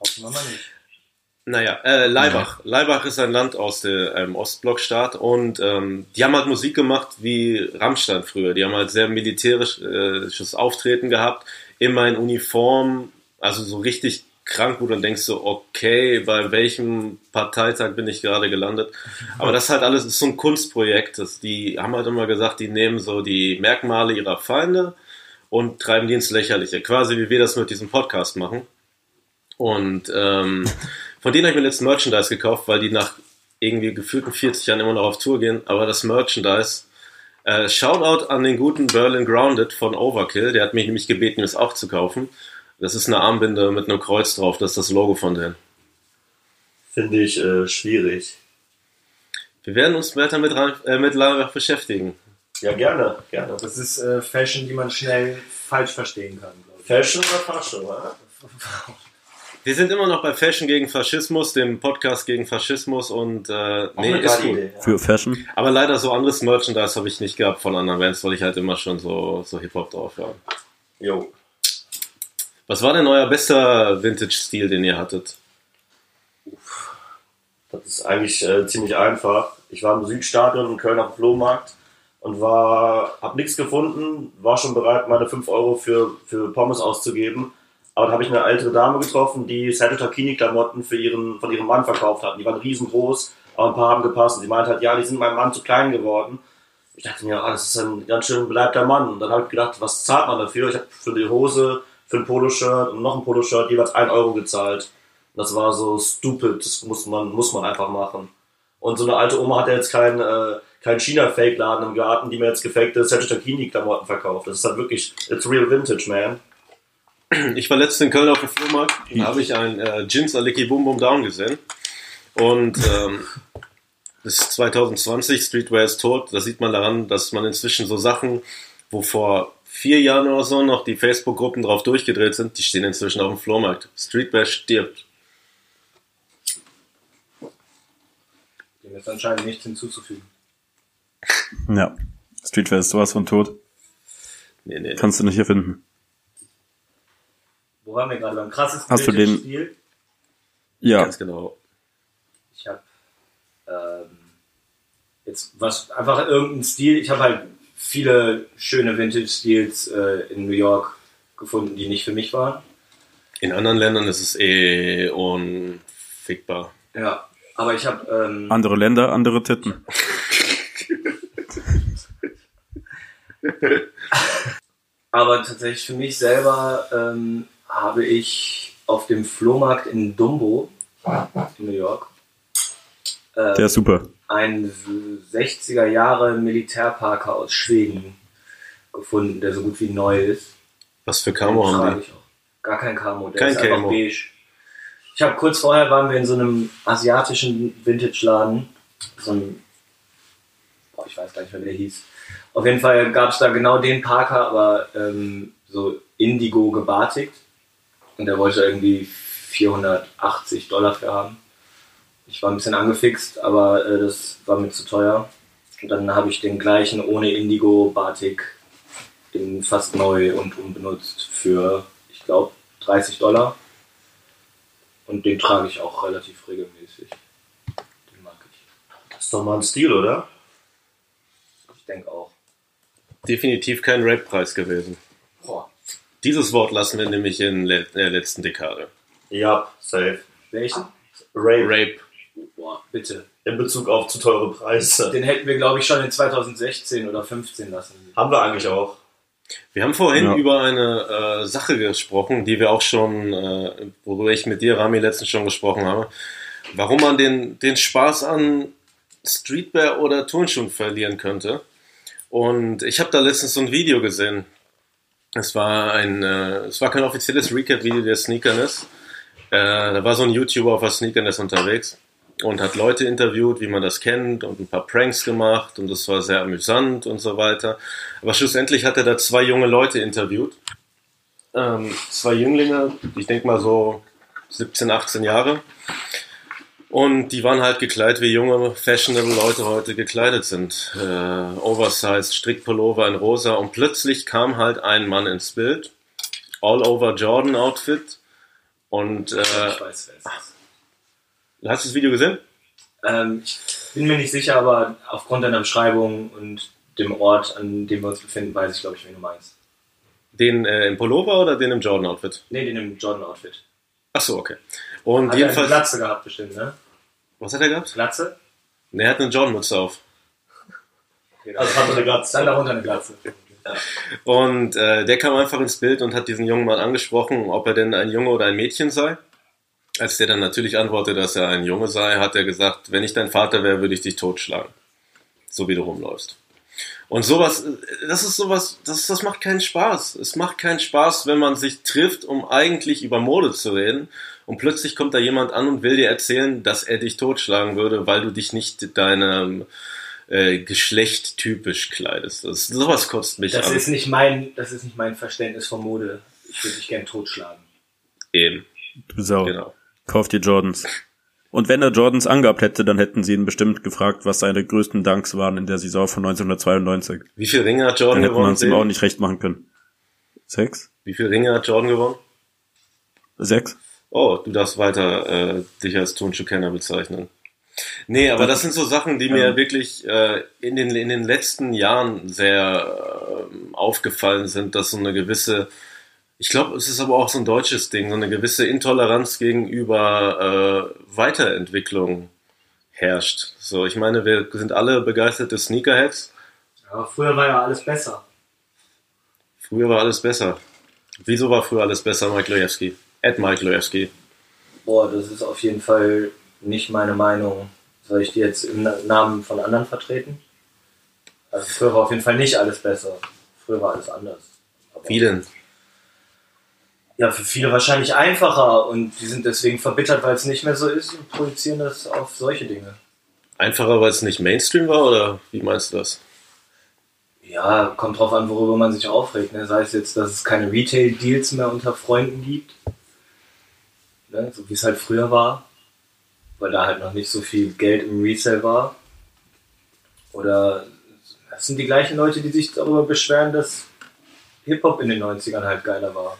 Hoffen wir mal nicht. Naja, äh, Leibach. Leibach ist ein Land aus der ähm, Ostblockstaat und ähm, die haben halt Musik gemacht wie Rammstein früher. Die haben halt sehr militärisches Auftreten gehabt, immer in Uniform, also so richtig krank, wo du dann denkst so, okay, bei welchem Parteitag bin ich gerade gelandet? *laughs* Aber das ist halt alles das ist so ein Kunstprojekt. Das, die haben halt immer gesagt, die nehmen so die Merkmale ihrer Feinde und treiben die ins Lächerliche. Quasi wie wir das mit diesem Podcast machen. Und ähm, von denen habe ich mir letzten Merchandise gekauft, weil die nach irgendwie gefühlten 40 Jahren immer noch auf Tour gehen. Aber das Merchandise, äh, Shoutout an den guten Berlin Grounded von Overkill, der hat mich nämlich gebeten, es auch zu kaufen. Das ist eine Armbinde mit einem Kreuz drauf, das ist das Logo von denen. Finde ich äh, schwierig. Wir werden uns weiter mit, äh, mit Leibach beschäftigen. Ja, gerne, gerne. Das ist äh, Fashion, die man schnell falsch verstehen kann. Fashion oder Fashion, oder? *laughs* Wir sind immer noch bei Fashion gegen Faschismus, dem Podcast gegen Faschismus und äh, nee, ist gut. Idee. Ja. Für Fashion. Aber leider so anderes Merchandise habe ich nicht gehabt von anderen Bands, weil ich halt immer schon so, so Hip-Hop drauf habe. Jo. Was war denn euer bester Vintage-Stil, den ihr hattet? Das ist eigentlich äh, ziemlich einfach. Ich war im Südstadion in Köln auf dem Flohmarkt und war, hab nichts gefunden, war schon bereit, meine 5 Euro für, für Pommes auszugeben. Aber da habe ich eine ältere Dame getroffen, die Sergio Tacchini-Klamotten für ihren, von ihrem Mann verkauft hat. Die waren riesengroß, aber ein paar haben gepasst. Und sie meinte halt, ja, die sind meinem Mann zu klein geworden. Ich dachte mir, ah, das ist ein ganz schön beleibter Mann. Und dann habe ich gedacht, was zahlt man dafür? Ich habe für die Hose, für ein Poloshirt und noch ein Poloshirt jeweils 1 Euro gezahlt. Und das war so stupid, das muss man, muss man einfach machen. Und so eine alte Oma hat ja jetzt keinen äh, kein China-Fake-Laden im Garten, die mir jetzt gefakte Sergio Tacchini-Klamotten verkauft. Das ist halt wirklich, it's real vintage, man. *clears throat* Ich war letztens in Köln auf dem Flohmarkt, da habe ich ein äh, Jeans Aliki Boom Boom Down gesehen. Und ähm, das ist 2020, Streetwear ist tot. Da sieht man daran, dass man inzwischen so Sachen, wo vor vier Jahren oder so noch die Facebook-Gruppen drauf durchgedreht sind, die stehen inzwischen auf dem Flohmarkt. Streetwear stirbt. Dem ist anscheinend nichts hinzuzufügen. Ja. Streetwear ist sowas von tot. Nee, nee. Kannst du nicht hier finden. Wo waren wir gerade? Beim krassesten Hast du den- Stil? Ja. Ganz genau. Ich habe ähm, jetzt was einfach irgendein Stil. Ich habe halt viele schöne Vintage-Stils äh, in New York gefunden, die nicht für mich waren. In anderen Ländern ist es eh unfickbar. Ja, aber ich habe ähm, Andere Länder, andere Titten. *laughs* Aber tatsächlich für mich selber ähm, habe ich auf dem Flohmarkt in Dumbo in New York äh, Der ist super. einen 60er Jahre Militärparker aus Schweden gefunden, der so gut wie neu ist. Was für Camo haben die? Gar kein Camo, der Kein ist einfach Camo. beige. Ich habe kurz vorher waren wir in so einem asiatischen Vintage-Laden, so ein, boah, ich weiß gar nicht mehr, wie der hieß. Auf jeden Fall gab es da genau den Parker, aber ähm, so indigo gebartigt. Und der wollte irgendwie 480 Dollar für haben. Ich war ein bisschen angefixt, aber äh, das war mir zu teuer. Und dann habe ich den gleichen ohne Indigo Batik in fast neu und unbenutzt für, ich glaube, 30 Dollar. Und den trage ich auch relativ regelmäßig. Den mag ich. Das ist doch mal ein Stil, oder? Ich denke auch. Definitiv kein Rape-Preis gewesen. Dieses Wort lassen wir nämlich in der letzten Dekade. Ja, safe. Welchen? Rape. Rape. Boah, bitte. In Bezug auf zu teure Preise. Den hätten wir, glaube ich, schon in 2016 oder 15 lassen. Haben wir eigentlich auch. Wir haben vorhin Ja. über eine äh, Sache gesprochen, die wir auch schon, äh, worüber ich mit dir, Rami, letztens schon gesprochen habe. Warum man den, den Spaß an Streetwear oder Turnschuhen verlieren könnte. Und ich habe da letztens so ein Video gesehen. Es war ein, äh, es war kein offizielles Recap-Video der Sneakerness. Äh, da war so ein YouTuber auf der Sneakerness unterwegs und hat Leute interviewt, wie man das kennt und ein paar Pranks gemacht und das war sehr amüsant und so weiter. Aber schlussendlich hat er da zwei junge Leute interviewt. Ähm, zwei Jünglinge, ich denke mal so 17, 18 Jahre. Und die waren halt gekleidet, wie junge, fashionable Leute heute gekleidet sind. Äh, oversized, Strickpullover in rosa. Und plötzlich kam halt ein Mann ins Bild. All-over Jordan-Outfit. Und äh, Ich weiß, wer ist. hast du das Video gesehen? Ähm, ich bin mir nicht sicher, aber aufgrund deiner Beschreibung und dem Ort, an dem wir uns befinden, weiß ich, glaube ich, wen du meinst. Den äh, im Pullover oder den im Jordan-Outfit? Nee, den im Jordan-Outfit. Ach so, okay. Und Hat er eine jedenfalls. Glatze gehabt, bestimmt, ne? Was hat er gehabt? Glatze? Ne, er hat eine Jordan-Mütze auf. Also hat er eine Glatze. Dann darunter eine Glatze. Und äh, der kam einfach ins Bild und hat diesen jungen Mann angesprochen, ob er denn ein Junge oder ein Mädchen sei. Als der dann natürlich antwortete, dass er ein Junge sei, hat er gesagt, wenn ich dein Vater wäre, würde ich dich totschlagen. So wie du rumläufst. Und sowas, äh, das ist sowas, das, das macht keinen Spaß. Es macht keinen Spaß, wenn man sich trifft, um eigentlich über Mode zu reden. Und plötzlich kommt da jemand an und will dir erzählen, dass er dich totschlagen würde, weil du dich nicht deinem äh, Geschlecht typisch kleidest. Das, sowas kotzt mich Das an. ist nicht mein, das ist nicht mein Verständnis von Mode. Ich würde dich gern totschlagen. Eben, Du Sau. genau. Kauf dir Jordans. Und wenn er Jordans angehabt hätte, dann hätten sie ihn bestimmt gefragt, was seine größten Dunks waren in der Saison von 1992. Wie viel Ringe hat Dann Jordan hätte man gewonnen? es ihm auch nicht recht machen können. Sechs? Wie viel Ringe hat Jordan gewonnen? Sechs? Oh, du darfst weiter äh, dich als Turnschuhkenner bezeichnen. Nee, aber das sind so Sachen, die mir wirklich äh, in, den, in den letzten Jahren sehr äh, aufgefallen sind, dass so eine gewisse, ich glaube, es ist aber auch so ein deutsches Ding, so eine gewisse Intoleranz gegenüber äh, Weiterentwicklung herrscht. So, ich meine, wir sind alle begeisterte Sneakerheads Ja, früher war ja alles besser. Früher war alles besser. Wieso war früher alles besser, Mike Lojewski? Ed Mike Lojewski. Boah, das ist auf jeden Fall nicht meine Meinung. Soll ich die jetzt im Na- Namen von anderen vertreten? Also früher war auf jeden Fall nicht alles besser. Früher war alles anders. Aber Wie denn? Ja, für viele wahrscheinlich einfacher und die sind deswegen verbittert, weil es nicht mehr so ist und projizieren das auf solche Dinge. Einfacher, weil es nicht Mainstream war, oder wie meinst du das? Ja, kommt drauf an, worüber man sich aufregt. Ne? Sei es jetzt, dass es keine Retail-Deals mehr unter Freunden gibt, ne? so wie es halt früher war, weil da halt noch nicht so viel Geld im Resale war. Oder das sind die gleichen Leute, die sich darüber beschweren, dass Hip-Hop in den 90ern halt geiler war.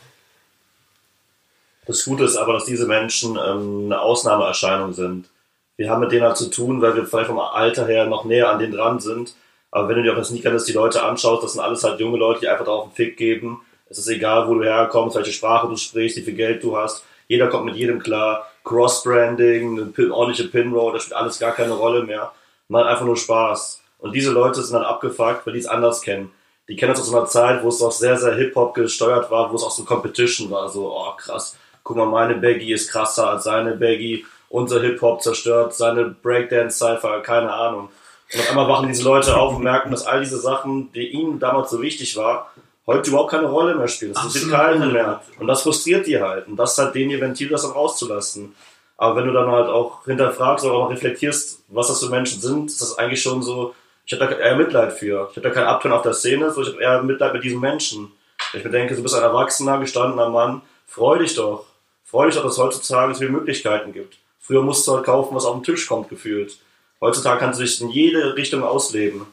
Das Gute ist aber, dass diese Menschen ähm, eine Ausnahmeerscheinung sind. Wir haben mit denen halt zu tun, weil wir vielleicht vom Alter her noch näher an denen dran sind. Aber wenn du dir auf der Sneakerlist die Leute anschaust, das sind alles halt junge Leute, die einfach darauf einen Fick geben. Es ist egal, wo du herkommst, welche Sprache du sprichst, wie viel Geld du hast. Jeder kommt mit jedem klar. Cross-Branding, eine Pin, ordentliche Pinroll, das spielt alles gar keine Rolle mehr. Man hat einfach nur Spaß. Und diese Leute sind dann abgefuckt, weil die es anders kennen. Die kennen das aus einer Zeit, wo es auch sehr, sehr Hip-Hop gesteuert war, wo es auch so Competition war. So, oh krass, guck mal, meine Baggy ist krasser als seine Baggy. Unser Hip-Hop zerstört seine Breakdance-Cypher, keine Ahnung. Und auf einmal wachen diese Leute auf und merken, dass all diese Sachen, die ihnen damals so wichtig war, heute überhaupt keine Rolle mehr spielen. Das interessiert keinen mehr. Und das frustriert die halt. Und das ist halt denen ihr Ventil, das dann rauszulassen. Aber wenn du dann halt auch hinterfragst oder auch reflektierst, was das für Menschen sind, ist das eigentlich schon so, ich habe da eher Mitleid für. Ich habe da keinen Abturn auf der Szene, sondern ich habe eher Mitleid mit diesen Menschen. Ich mir denke, du bist ein erwachsener, gestandener Mann, freu dich doch. Freu dich doch, dass es heutzutage so viele Möglichkeiten gibt. Früher musst du halt kaufen, was auf den Tisch kommt, gefühlt. Heutzutage kannst du dich in jede Richtung ausleben.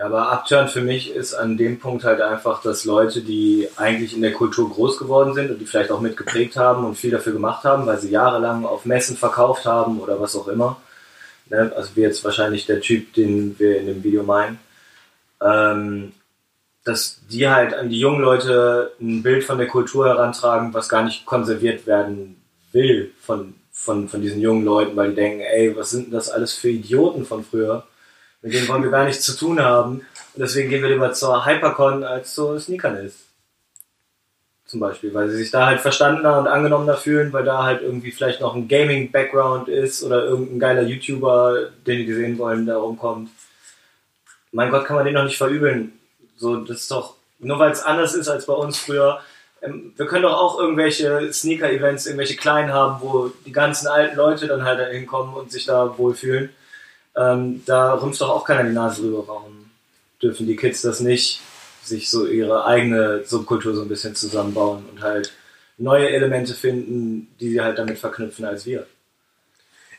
Ja, aber Upturn für mich ist an dem Punkt halt einfach, dass Leute, die eigentlich in der Kultur groß geworden sind und die vielleicht auch mitgeprägt haben und viel dafür gemacht haben, weil sie jahrelang auf Messen verkauft haben oder was auch immer, ne? also wie jetzt wahrscheinlich der Typ, den wir in dem Video meinen, ähm, dass die halt an die jungen Leute ein Bild von der Kultur herantragen, was gar nicht konserviert werden will von, von, von diesen jungen Leuten, weil die denken, ey, was sind denn das alles für Idioten von früher? Mit denen wollen wir gar nichts zu tun haben. Und deswegen gehen wir lieber zur Hypercon als zur Sneakerlist. Zum Beispiel, weil sie sich da halt verstandener und angenommener fühlen, weil da halt irgendwie vielleicht noch ein Gaming-Background ist oder irgendein geiler YouTuber, den die sehen wollen, da rumkommt. Mein Gott, kann man den doch nicht verübeln. So, das ist doch, nur weil es anders ist als bei uns früher. Ähm, wir können doch auch irgendwelche Sneaker-Events, irgendwelche kleinen haben, wo die ganzen alten Leute dann halt da hinkommen und sich da wohlfühlen. Ähm, da rümpft doch auch keiner die Nase rüber. Warum dürfen die Kids das nicht, sich so ihre eigene Subkultur so ein bisschen zusammenbauen und halt neue Elemente finden, die sie halt damit verknüpfen als wir?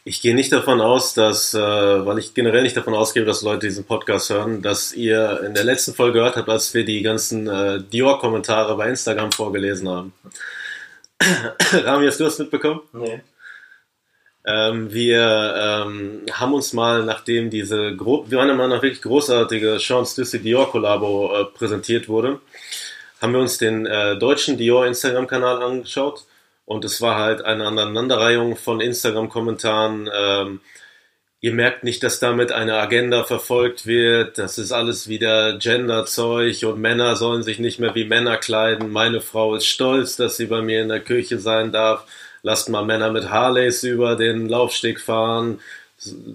Ich gehe nicht davon aus, dass, äh, weil ich generell nicht davon ausgehe, dass Leute diesen Podcast hören, dass ihr in der letzten Folge gehört habt, als wir die ganzen äh, Dior-Kommentare bei Instagram vorgelesen haben. *coughs* Rami, hast du das mitbekommen? Nee. Ähm, wir ähm, haben uns mal, nachdem diese, gro wir waren immer noch wirklich großartige Sean Stussy Dior Kollabo äh, präsentiert wurde, haben wir uns den äh, deutschen Dior Instagram-Kanal angeschaut und es war halt eine Aneinanderreihung von Instagram-Kommentaren. Ähm, ihr merkt nicht, dass damit eine Agenda verfolgt wird. Das ist alles wieder Gender-Zeug und Männer sollen sich nicht mehr wie Männer kleiden. Meine Frau ist stolz, dass sie bei mir in der Küche sein darf. Lasst mal Männer mit Harleys über den Laufsteg fahren.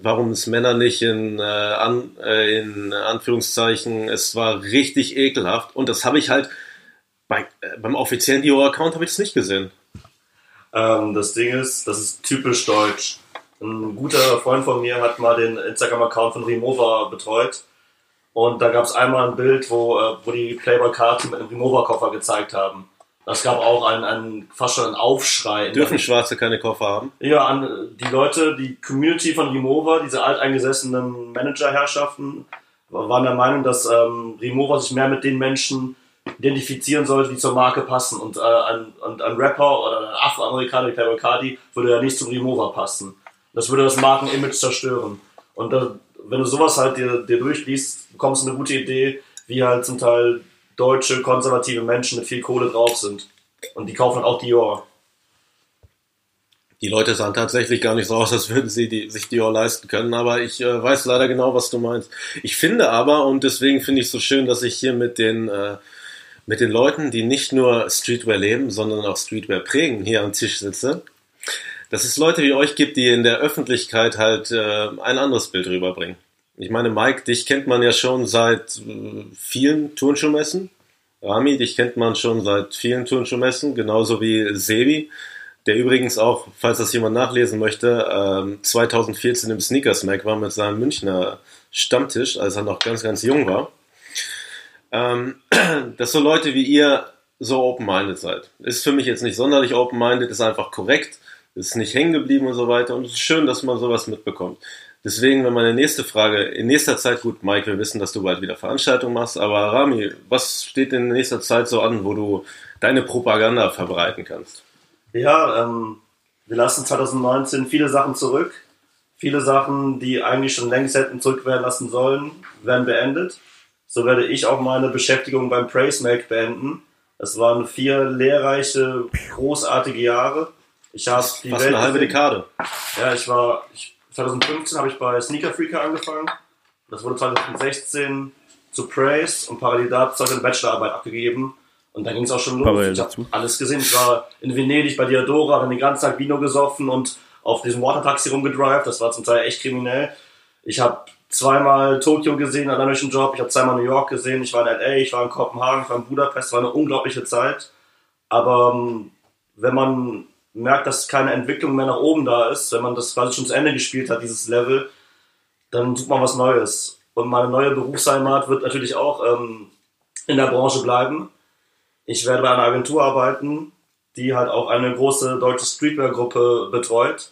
Warum es Männer nicht in, äh, an, äh, in Anführungszeichen, es war richtig ekelhaft. Und das habe ich halt bei, äh, beim offiziellen Dior-Account habe ich es nicht gesehen. Ähm, das Ding ist, das ist typisch deutsch. Ein guter Freund von mir hat mal den Instagram-Account von Remova betreut. Und da gab es einmal ein Bild, wo, äh, wo die Playboy-Karte mit einem Remova-Koffer gezeigt haben. Das gab auch einen, einen, fast schon einen Aufschrei. Dürfen Schwarze keine Koffer haben? Ja, an die Leute, die Community von Remova, diese alteingesessenen Managerherrschaften, waren der Meinung, dass ähm, Remova sich mehr mit den Menschen identifizieren sollte, die zur Marke passen. Und äh, ein, und ein Rapper oder ein Afroamerikaner wie Playboy Cardi würde ja nicht zum Remova passen. Das würde das Markenimage zerstören. Und da, wenn du sowas halt dir, dir durchliest, bekommst du eine gute Idee, wie halt zum Teil deutsche, konservative Menschen mit viel Kohle drauf sind. Und die kaufen auch Dior. Die Leute sahen tatsächlich gar nicht so aus, als würden sie die, sich Dior leisten können, aber ich äh, weiß leider genau, was du meinst. Ich finde aber, und deswegen finde ich es so schön, dass ich hier mit den, äh, mit den Leuten, die nicht nur Streetwear leben, sondern auch Streetwear prägen, hier am Tisch sitze. Dass es Leute wie euch gibt, die in der Öffentlichkeit halt äh, ein anderes Bild rüberbringen. Ich meine, Mike, dich kennt man ja schon seit äh, vielen Turnschuhmessen. Rami, dich kennt man schon seit vielen Turnschuhmessen, genauso wie Sebi der übrigens auch, falls das jemand nachlesen möchte, ähm, 2014 im Sneakers Mac war mit seinem Münchner Stammtisch, als er noch ganz, ganz jung war. Ähm, *clears throat* dass so Leute wie ihr so open-minded seid. Ist für mich jetzt nicht sonderlich open-minded, ist einfach korrekt, ist nicht hängen geblieben und so weiter. Und es ist schön, dass man sowas mitbekommt. Deswegen, wenn meine nächste Frage, in nächster Zeit, gut, Mike, wir wissen, dass du bald wieder Veranstaltungen machst, aber Rami, was steht in nächster Zeit so an, wo du deine Propaganda verbreiten kannst? Ja, ähm, wir lassen 2019 viele Sachen zurück. Viele Sachen, die eigentlich schon längst hätten zurück werden lassen sollen, werden beendet. So werde ich auch meine Beschäftigung beim Praise Make beenden. Es waren vier lehrreiche, großartige Jahre. Ich habe die Fast Welt eine halbe. Dekade. Ja, ich war, ich, 2015 habe ich bei Sneaker Freaker angefangen. Das wurde 2016 zu Praise und parallel dazu habe ich eine Bachelorarbeit abgegeben. Und dann ging es auch schon los. Parallel ich habe alles gesehen. Ich war in Venedig bei Diadora, dann den ganzen Tag Vino gesoffen und auf diesem Watertaxi rumgedrived. Das war zum Teil echt kriminell. Ich habe zweimal Tokio gesehen, durch den Job. Ich habe zweimal New York gesehen. Ich war in L.A., ich war in Kopenhagen, ich war in Budapest. Es war eine unglaubliche Zeit. Aber ähm, wenn man merkt, dass keine Entwicklung mehr nach oben da ist, wenn man das quasi schon zu Ende gespielt hat, dieses Level, dann sucht man was Neues. Und meine neue Berufsheimat wird natürlich auch ähm, in der Branche bleiben. Ich werde bei einer Agentur arbeiten, die halt auch eine große deutsche Streetwear-Gruppe betreut,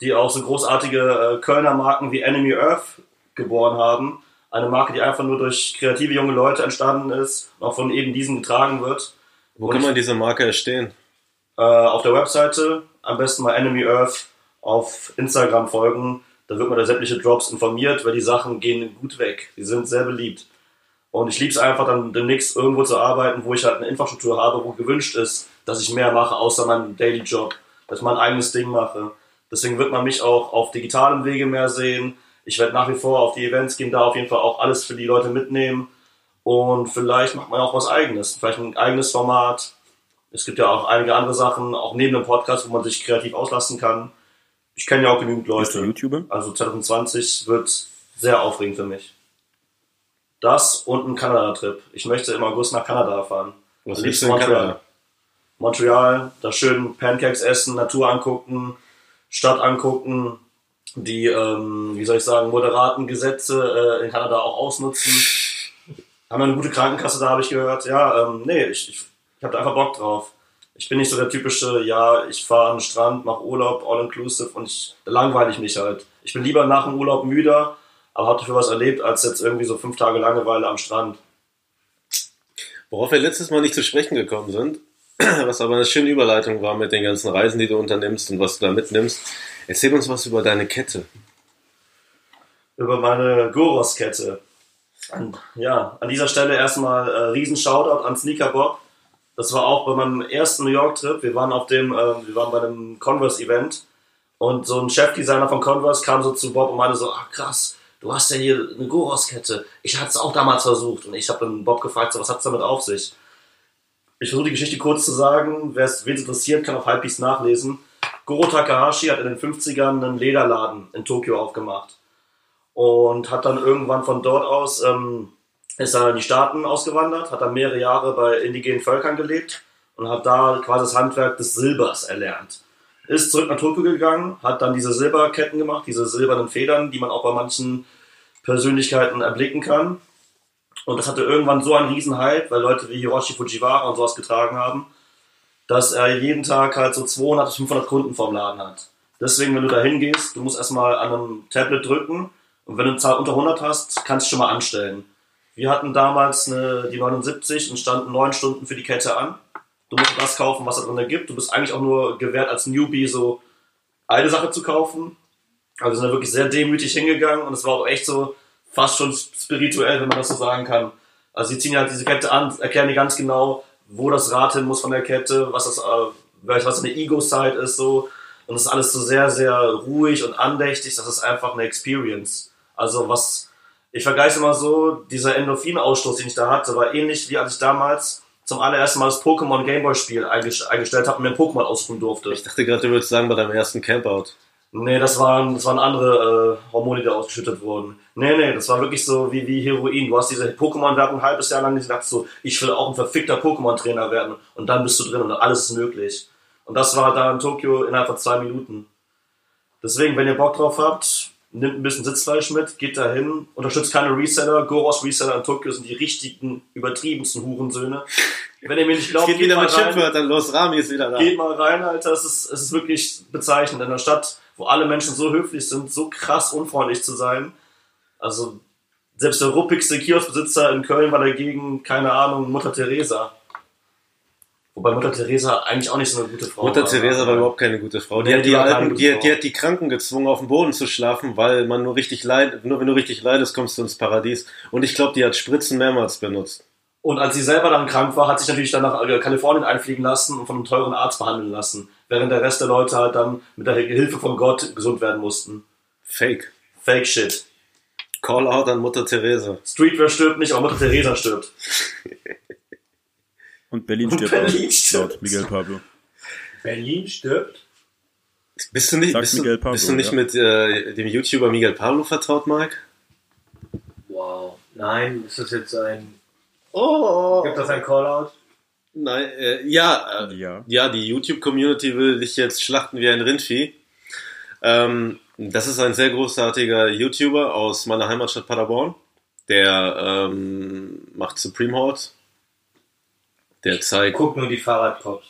die auch so großartige äh, Kölner Marken wie Enemy Earth geboren haben. Eine Marke, die einfach nur durch kreative junge Leute entstanden ist und auch von eben diesen getragen wird. Wo Und kann man diese Marke erstehen? Äh, auf der Webseite, am besten mal Enemy Earth auf Instagram folgen. Da wird man da sämtliche Drops informiert, weil die Sachen gehen gut weg. Die sind sehr beliebt. Und ich liebe es einfach dann demnächst irgendwo zu arbeiten, wo ich halt eine Infrastruktur habe, wo gewünscht ist, dass ich mehr mache, außer meinem Daily Job, dass ich mein eigenes Ding mache. Deswegen wird man mich auch auf digitalem Wege mehr sehen. Ich werde nach wie vor auf die Events gehen, da auf jeden Fall auch alles für die Leute mitnehmen. Und vielleicht macht man auch was eigenes. Vielleicht ein eigenes Format, es gibt ja auch einige andere Sachen, auch neben dem Podcast, wo man sich kreativ auslassen kann. Ich kenne ja auch genügend Bist du Leute. YouTuber? Also 2020 wird sehr aufregend für mich. Das und ein Kanada-Trip. Ich möchte im August nach Kanada fahren. Was liebst liebsten du in Montreal. Kanada? Montreal, da schön Pancakes essen, Natur angucken, Stadt angucken, die, ähm, wie soll ich sagen, moderaten Gesetze äh, in Kanada auch ausnutzen. Haben eine gute Krankenkasse da, habe ich gehört. Ja, ähm, nee, ich, ich, ich habe da einfach Bock drauf. Ich bin nicht so der typische, ja, ich fahre an den Strand, mache Urlaub, all inclusive und ich langweile ich mich halt. Ich bin lieber nach dem Urlaub müder, aber habe dafür was erlebt, als jetzt irgendwie so fünf Tage Langeweile am Strand. Worauf wir letztes Mal nicht zu sprechen gekommen sind, *clears throat* was aber eine schöne Überleitung war mit den ganzen Reisen, die du unternimmst und was du da mitnimmst. Erzähl uns was über deine Kette. über meine Goros-Kette. Ja, an dieser Stelle erstmal äh, riesen Shoutout an Sneaker Bob. Das war auch bei meinem ersten New York-Trip. Wir waren auf dem, äh, wir waren bei einem Converse-Event und so ein Chefdesigner von Converse kam so zu Bob und meinte so, ach krass, du hast ja hier eine Goros-Kette. Ich hatte es auch damals versucht und ich habe dann Bob gefragt, so, was hat es damit auf sich? Ich versuche die Geschichte kurz zu sagen. Wer es interessiert, kann auf Hypebeast nachlesen. Goro Takahashi hat in den 50ern einen Lederladen in Tokio aufgemacht und hat dann irgendwann von dort aus ähm, ist er in die Staaten ausgewandert, hat dann mehrere Jahre bei indigenen Völkern gelebt und hat da quasi das Handwerk des Silbers erlernt. Ist zurück nach Tokio gegangen, hat dann diese Silberketten gemacht, diese silbernen Federn, die man auch bei manchen Persönlichkeiten erblicken kann. Und das hatte irgendwann so einen riesen Hype, weil Leute wie Hiroshi Fujiwara und sowas getragen haben, dass er jeden Tag halt so 200 bis 500 Kunden vorm Laden hat. Deswegen, wenn du da hingehst, du musst erstmal an einem Tablet drücken und wenn du eine Zahl unter 100 hast, kannst du schon mal anstellen. Wir hatten damals eine, die 79 und standen neun Stunden für die Kette an. Du musst das kaufen, was da drin gibt. Du bist eigentlich auch nur gewährt als Newbie so eine Sache zu kaufen. Also sind da wirklich sehr demütig hingegangen und es war auch echt so fast schon spirituell, wenn man das so sagen kann. Also sie ziehen halt diese Kette an, erklären dir ganz genau, wo das Rad hin muss von der Kette, was das, äh, was eine Ego-Side ist so. Und es ist alles so sehr, sehr ruhig und andächtig. Das ist einfach eine Experience. Also was, ich vergleiche immer so, dieser Endorphinausstoß, den ich da hatte, war ähnlich wie als ich damals zum allerersten Mal das Pokémon Gameboy Spiel eingestellt habe und mir ein Pokémon ausruhen durfte. Ich dachte gerade, du würdest sagen, bei deinem ersten Campout. Nee, das waren, das waren andere äh, Hormone, die da ausgeschüttet wurden. Nee, nee, das war wirklich so wie, wie Heroin. Du hast diese Pokémon-Werbung ein halbes Jahr lang gedacht, so, ich will auch ein verfickter Pokémon-Trainer werden. Und dann bist du drin und alles ist möglich. Und das war da in Tokio innerhalb von zwei Minuten. Deswegen, wenn ihr Bock drauf habt, nimmt ein bisschen Sitzfleisch mit, geht dahin, unterstützt keine Reseller. Goros Reseller in Tokio sind die richtigen, übertriebensten Hurensöhne. *laughs* Wenn ihr mir nicht glaubt, Geht geht wieder mal mit rein. Schimpfwörtern los, Rami ist wieder da. Geht mal rein, Alter. Es ist, es ist wirklich bezeichnend. In einer Stadt, wo alle Menschen so höflich sind, so krass unfreundlich zu sein. Also, selbst der ruppigste Kioskbesitzer in Köln war dagegen, keine Ahnung, Mutter Teresa. Wobei Mutter Teresa eigentlich auch nicht so eine gute Frau Mutter war. Teresa war überhaupt keine gute Frau. Die Nee, hat die die, Alten, die, die hat die Kranken gezwungen, auf dem Boden zu schlafen, weil man nur richtig leid, nur wenn du richtig leidest, kommst du ins Paradies. Und ich glaube, die hat Spritzen mehrmals benutzt. Und als sie selber dann krank war, hat sich natürlich dann nach äh, Kalifornien einfliegen lassen und von einem teuren Arzt behandeln lassen. Während der Rest der Leute halt dann mit der Hilfe von Gott gesund werden mussten. Fake. Fake shit. Call out an Mutter Teresa. Streetwear stirbt nicht, aber Mutter Teresa stirbt. *laughs* Und Berlin Und stirbt Berlin auch, stirbt. laut Miguel Pablo. Berlin stirbt. Bist du nicht, Sagt bist du, Miguel Pablo, bist du nicht ja. mit äh, dem YouTuber Miguel Pablo vertraut, Mike? Wow. Nein, ist das jetzt ein. Oh. Gibt das ein Callout? Nein, äh, ja, äh, Ja. ja, die YouTube-Community will dich jetzt schlachten wie ein Rindvieh. Ähm, das ist ein sehr großartiger YouTuber aus meiner Heimatstadt Paderborn. Der ähm, macht Supreme Horde. Der zeigt, Guck nur die Fahrradcops.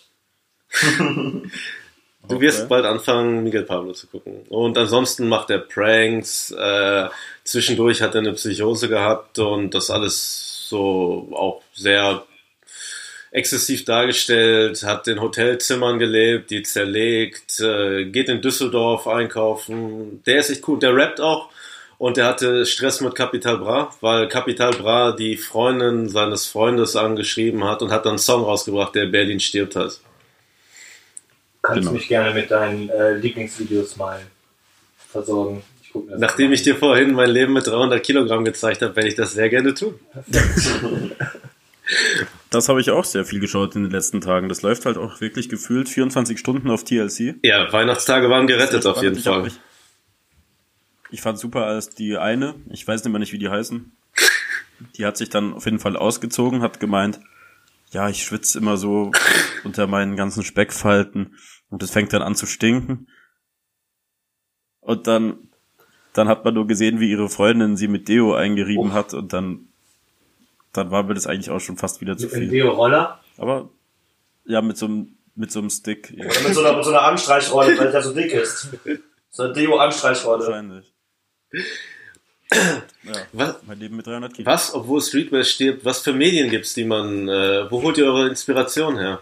*laughs* du wirst Okay. bald anfangen, Miguel Pablo zu gucken. Und ansonsten macht er Pranks. Äh, zwischendurch hat er eine Psychose gehabt und das alles so auch sehr exzessiv dargestellt, hat in Hotelzimmern gelebt, die zerlegt, äh, geht in Düsseldorf einkaufen. Der ist echt cool. Der rappt auch und der hatte Stress mit Capital Bra, weil Capital Bra die Freundin seines Freundes angeschrieben hat und hat dann einen Song rausgebracht, der Berlin stirbt heißt. Kannst Genau. mich gerne mit deinen äh, Lieblingsvideos mal versorgen. Ich guck mir das Nachdem mal ich dir vorhin mein Leben mit 300 Kilogramm gezeigt habe, werde ich das sehr gerne tun. *laughs* Das habe ich auch sehr viel geschaut in den letzten Tagen. Das läuft halt auch wirklich gefühlt 24 Stunden auf TLC. Ja, Weihnachtstage waren gerettet auf jeden. Fall. Ich, fand super, als die eine, ich weiß nicht mehr nicht, wie die heißen, die hat sich dann auf jeden Fall ausgezogen, hat gemeint, ja, ich schwitze immer so *laughs* unter meinen ganzen Speckfalten und es fängt dann an zu stinken. Und dann, dann hat man nur gesehen, wie ihre Freundin sie mit Deo eingerieben Oh. hat und dann, dann war mir das eigentlich auch schon fast wieder zu Mit dem viel. Deo-Roller. Aber ja, mit so einem, mit so einem Stick. Oder mit so einer, mit so einer Anstreichrolle, weil der so dick ist. *laughs* So eine Deo-Anstreichrolle. Wahrscheinlich. Ja, Was, mein Leben mit 300 Kilo. was, obwohl Streetwear stirbt, was für Medien gibt's, die man, äh, wo holt ihr eure Inspiration her?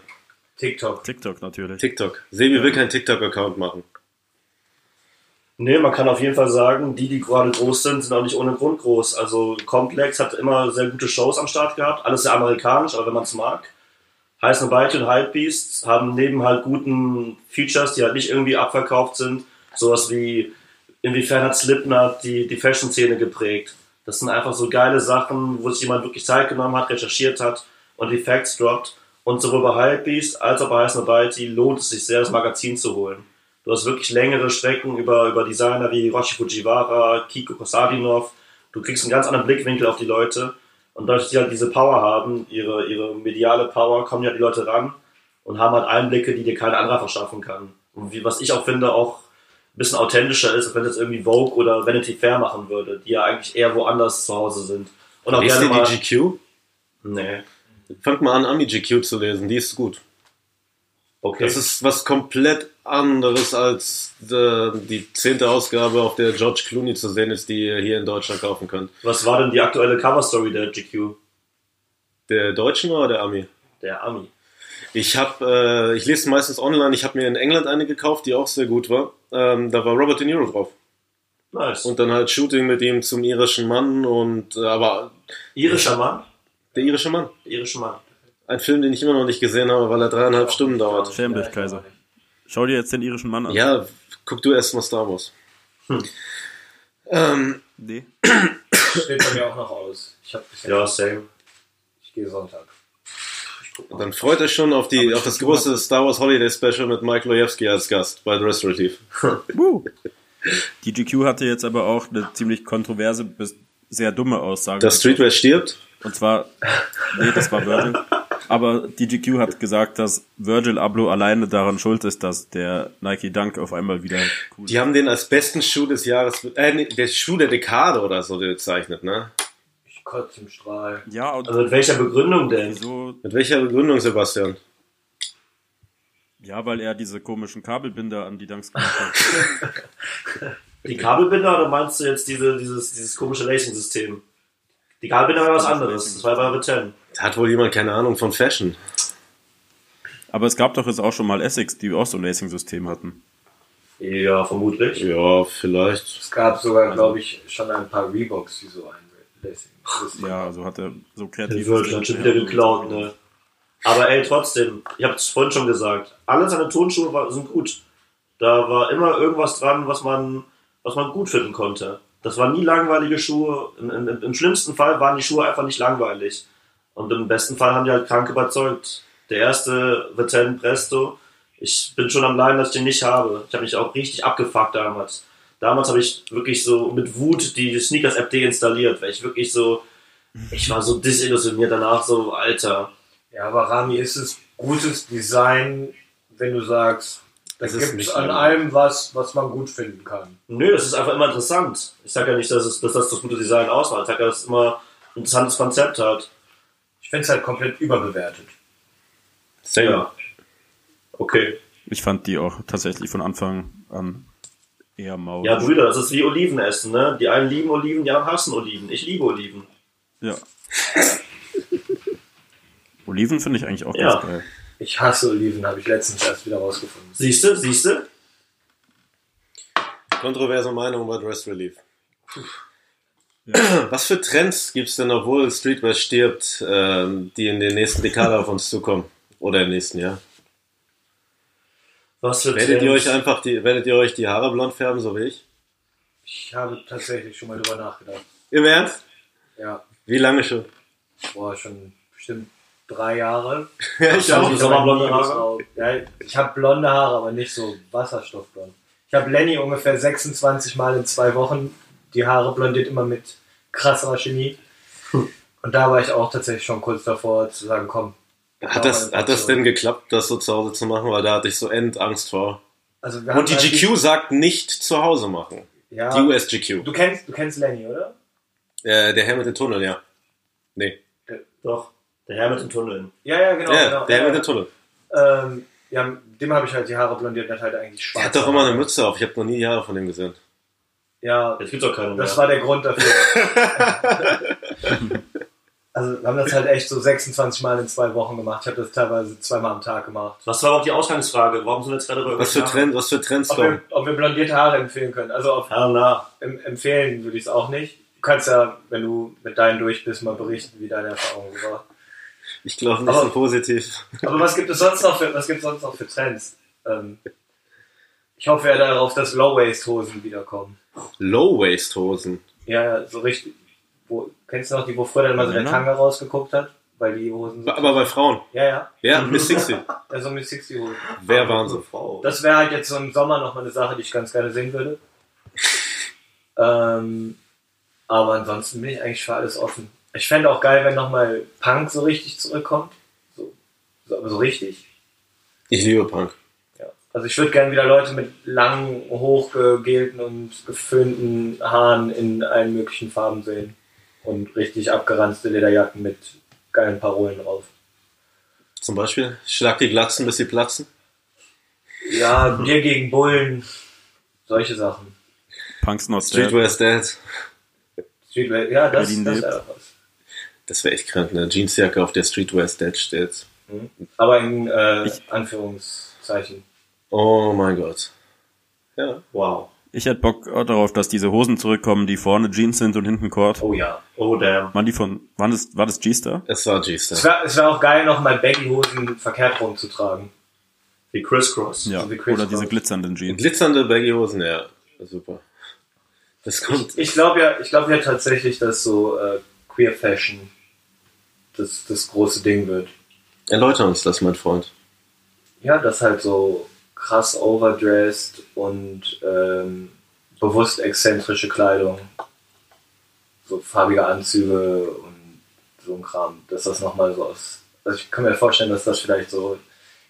TikTok. TikTok natürlich. TikTok. Sebi will keinen TikTok-Account machen. Nee, man kann auf jeden Fall sagen, die, die gerade groß sind, sind auch nicht ohne Grund groß. Also Complex hat immer sehr gute Shows am Start gehabt, alles sehr amerikanisch, aber wenn man es mag. Heiß Bite und Hypebeast haben neben halt guten Features, die halt nicht irgendwie abverkauft sind, sowas wie inwiefern hat Slipknot die, die Fashion-Szene geprägt. Das sind einfach so geile Sachen, wo sich jemand wirklich Zeit genommen hat, recherchiert hat und die Facts droppt. Und sowohl bei Hypebeast als auch bei Heiß Bite lohnt es sich sehr, das Magazin zu holen. Du hast wirklich längere Strecken über, über Designer wie Hiroshi Fujiwara, Kiko Kosadinov. Du kriegst einen ganz anderen Blickwinkel auf die Leute. Und dadurch, dass die halt diese Power haben, ihre, ihre mediale Power, kommen ja die Leute ran und haben halt Einblicke, die dir kein anderer verschaffen kann. Und wie, was ich auch finde, auch ein bisschen authentischer ist, als wenn das irgendwie Vogue oder Vanity Fair machen würde, die ja eigentlich eher woanders zu Hause sind. Und auch Liest gerne mal. die GQ? Nee. Fangt mal an, Ami GQ zu lesen, die ist gut. Okay. Das ist was komplett anderes als äh, die zehnte Ausgabe, auf der George Clooney zu sehen ist, die ihr hier in Deutschland kaufen könnt. was war denn die aktuelle Coverstory der GQ? Der Deutschen oder der Ami? Der Ami. Ich habe, äh, ich lese meistens online. Ich habe mir in England eine gekauft, die auch sehr gut war. Ähm, da war Robert De Niro drauf Nice. und dann halt Shooting mit ihm zum irischen Mann und äh, aber Irischer Mann? der irische Mann, Irischer Mann. ein Film, den ich immer noch nicht gesehen habe, weil er dreieinhalb Stunden dauert. Schäm dich, Kaiser. Schau dir jetzt den irischen Mann an. Ja, guck du erst mal Star Wars. Ähm, Nee. *coughs* Steht bei mir auch noch aus. Ich hab Ja, same. ich gehe Sonntag. Dann freut euch schon auf, die, auf das große Star Wars Holiday Special mit Mike Lojewski als Gast bei The Restorative. *laughs* Woo. Die GQ hatte jetzt aber auch eine ziemlich kontroverse bis sehr dumme Aussage. Dass Streetwear stirbt? Und zwar, nee, das war Virgil. Aber die GQ hat gesagt, dass Virgil Abloh alleine daran schuld ist, dass der Nike Dunk auf einmal wieder cool Die haben den als besten Schuh des Jahres, äh, nee, der Schuh der Dekade oder so bezeichnet, ne? Kotze im Strahl. Ja, und Also mit welcher Begründung denn? so, Mit welcher Begründung, Sebastian? ja, weil er diese komischen Kabelbinder an die Dunks gemacht hat. *laughs* Die Kabelbinder oder meinst du jetzt diese, dieses, dieses komische Racing-System? Die Kabelbinder war was anderes. Das war bei Return. Da hat wohl jemand keine Ahnung von Fashion. Aber es gab doch jetzt auch schon mal Essex, die auch so ein Racing-System hatten. Ja, vermutlich. Ja, vielleicht. Es gab sogar, glaube ich, schon ein paar Reeboks, die so ein Racing. Ja, also hat er so Die kreativ. Virgil hat schon wieder geklaut, ne? Aber ey, trotzdem, ich habe es vorhin schon gesagt, alle seine Tonschuhe war, sind gut. Da war immer irgendwas dran, was man, was man gut finden konnte. Das waren nie langweilige Schuhe. Im, im, Im schlimmsten Fall waren die Schuhe einfach nicht langweilig. Und im besten Fall haben die halt krank überzeugt. Der erste Vetten Presto, ich bin schon am Leiden, dass ich den nicht habe. Ich habe mich auch richtig abgefuckt damals. Damals habe ich wirklich so mit Wut die Sneakers-App deinstalliert, weil ich wirklich so, ich war so disillusioniert danach, so, Alter. Ja, aber Rami, ist es gutes Design, wenn du sagst, da gibt es nicht an nur- allem was, was man gut finden kann. Nö, das ist einfach immer interessant. Ich sag ja nicht, dass, es, dass das das gute Design ausmacht. Ich sag ja, dass es immer ein interessantes Konzept hat. Ich finde es halt komplett überbewertet. Same. Okay. Ich fand die auch tatsächlich von Anfang an eher mau. Ja, Brüder, das ist wie Oliven essen, ne? Die einen lieben Oliven, die anderen hassen Oliven. Ich liebe Oliven. Ja. *laughs* Oliven finde ich eigentlich auch Ja. ganz geil. Ich hasse Oliven, habe ich letztens erst wieder rausgefunden. Siehst du, siehst du? Kontroverse Meinung über Dress Relief. *clears throat* Was für Trends gibt es denn, obwohl Streetwear stirbt, ähm, die in den nächsten Dekaden auf uns zukommen? Oder im nächsten Jahr? Was Werdet ihr euch einfach die, werdet ihr euch die Haare blond färben, so wie ich? Ich habe tatsächlich schon mal drüber nachgedacht. Im Ernst? Ja, Wie lange schon? boah, schon bestimmt drei Jahre. *laughs* Ja, ich Sommerblonde nie Haare? Ja, ich habe blonde Haare, aber nicht so wasserstoffblond. Ich habe Lenny ungefähr 26 Mal in zwei Wochen die Haare blondiert, immer mit krasser Chemie. Und da war ich auch tatsächlich schon kurz davor zu sagen, komm. Hat das, hat das denn geklappt, das so zu Hause zu machen? Weil da hatte ich so Endangst vor. Also wir Und die halt GQ sagt nicht zu Hause machen. Ja, Die US-GQ. du kennst, du kennst Lenny, oder? Äh, der Herr mit den Tunneln, ja. Nee. Doch. Der Herr mit den Tunneln. Ja, ja, genau. ja, genau. der Herr mit ja, den Tunneln. ähm, ja, dem habe ich halt die Haare blondiert, der hat halt eigentlich schwarz. Der hat doch immer eine Mütze auf. Ich habe noch nie die Haare von dem gesehen. Ja, Jetzt gibt's auch keine Das mehr. war der Grund dafür. *laughs* *laughs* also wir haben das halt echt so 26 Mal in zwei Wochen gemacht. Ich habe das teilweise zweimal am Tag gemacht. Was war überhaupt die Ausgangsfrage? Warum sind wir jetzt gerade über Was für, Trend, was für Trends Ob kommen? wir, ob wir blondierte Haare empfehlen können. Also auf, em, empfehlen würde ich es auch nicht. Du kannst ja, wenn du mit deinen durch bist, mal berichten, wie deine Erfahrung war. Ich glaube nicht Aber- so positiv. Aber was gibt es sonst noch für, was gibt es sonst noch für Trends? Ähm, ich hoffe ja darauf, dass Low-Waist-Hosen wiederkommen. Low-Waist-Hosen. Ja, ja, so richtig. Wo, kennst du noch die, wo früher dann mal so der Männer? Tanga rausgeguckt hat? Weil die Hosen so. Aber bei Frauen. Ja, ja. Ja, Miss 60. *laughs* Also mit 60 Hosen. Wer Wahnsinn. Frau. Das wäre halt jetzt so im Sommer nochmal eine Sache, die ich ganz gerne sehen würde. Ähm, aber ansonsten bin ich eigentlich für alles offen. Ich fände auch geil, wenn nochmal Punk so richtig zurückkommt. So, so, aber so richtig. Ich liebe Punk. Ja. Also ich würde gerne wieder Leute mit langen, hochgegelten und geföhnten Haaren in allen möglichen Farben sehen. Und richtig abgeranzte Lederjacken mit geilen Parolen drauf. Zum Beispiel, schlag die Glatzen, bis sie platzen. Ja, Bier gegen Bullen. Solche Sachen. Punks Not Dead. Streetwear is dead. Streetwear, ja, das, Berlin das wäre was. Das wäre echt krank, ne? Jeansjacke, auf der Streetwear is dead steht. Aber in äh, Ich- Anführungszeichen. Oh mein Gott. Ja. Wow. Ich hätte Bock darauf, dass diese Hosen zurückkommen, die vorne Jeans sind und hinten Cord. Oh ja. Oh damn. Waren die von, waren das, war das G-Star? Es war Es G-Star. wäre es wär auch geil, nochmal Baggy-Hosen verkehrt rumzutragen. Wie Crisscross. Ja. wie Chris Oder diese glitzernden Jeans. Glitzernde Baggy-Hosen, ja. Super. Das kommt. Ich glaube ja, ich glaube ja tatsächlich, dass so äh, Queer Fashion das, das große Ding wird. Erläuter uns das, mein Freund. Ja, das halt so krass overdressed und ähm, bewusst exzentrische Kleidung. So farbige Anzüge und so ein Kram. Dass das nochmal so aus. Also ich kann mir vorstellen, dass das vielleicht so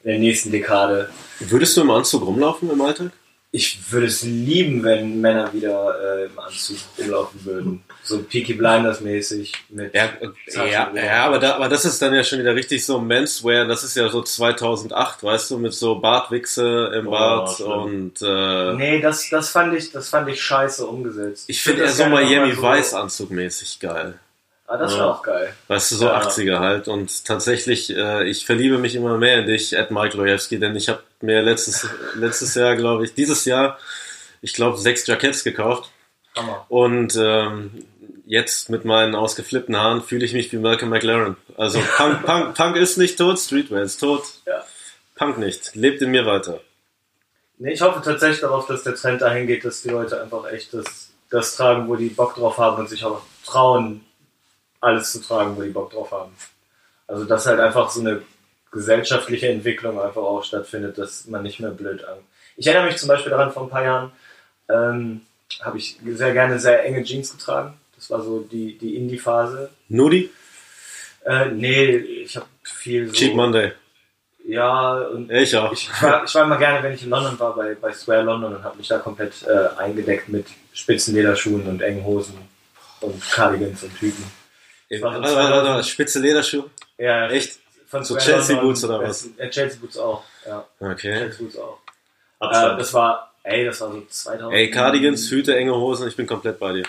in der nächsten Dekade. Würdest du im Anzug rumlaufen im Alltag? Ich würde es lieben, wenn Männer wieder äh, im Anzug rumlaufen würden. So Peaky Blinders mäßig mit Ja, ja, ja aber, da, aber das ist dann ja schon wieder richtig so Menswear. Das ist ja so 2008, weißt du, mit so Bartwichse im Oh, Bart schlimm. und äh, Nee, das, das fand ich, das fand ich scheiße umgesetzt. ich finde eher so Miami Weiß anzugmäßig geil. Ah, das Ja. auch geil. Weißt du, so Ja. 80er halt. Und tatsächlich, äh, ich verliebe mich immer mehr in dich, Ed Mike Lojewski, denn ich habe mir letztes, *laughs* letztes Jahr, glaube ich, dieses Jahr, ich glaube, sechs Jacketts gekauft. Hammer. Und ähm, jetzt mit meinen ausgeflippten Haaren fühle ich mich wie Malcolm McLaren. Also Punk, *laughs* Punk, Punk ist nicht tot, Streetwear ist tot. Ja. Punk nicht. Lebt in mir weiter. Nee, ich hoffe tatsächlich darauf, dass der Trend dahin geht, dass die Leute einfach echt das, das tragen, wo die Bock drauf haben und sich auch trauen, alles zu tragen, wo die Bock drauf haben. Also dass halt einfach so eine gesellschaftliche Entwicklung einfach auch stattfindet, dass man nicht mehr blöd an. Ich erinnere mich zum Beispiel daran, vor ein paar Jahren ähm, habe ich sehr gerne sehr enge Jeans getragen. Das war so die, die Indie-Phase. Nudi? Äh, nee, ich habe viel so... Cheap Monday. Ja, und Ich auch. ich, war, ich war immer gerne, wenn ich in London war, bei, bei Square London und habe mich da komplett äh, eingedeckt mit spitzen Lederschuhen und engen Hosen und Cardigans und Tüten. Warte, so warte, warte, warte, spitze Lederschuhe? Ja, Echt? Von So Chelsea Boots oder was? Ja, Chelsea Boots auch. Ja, Okay. Chelsea Boots auch. Äh, das war, ey, das war so 2000. Ey, Cardigans, Hüte, enge Hosen, ich bin komplett bei dir.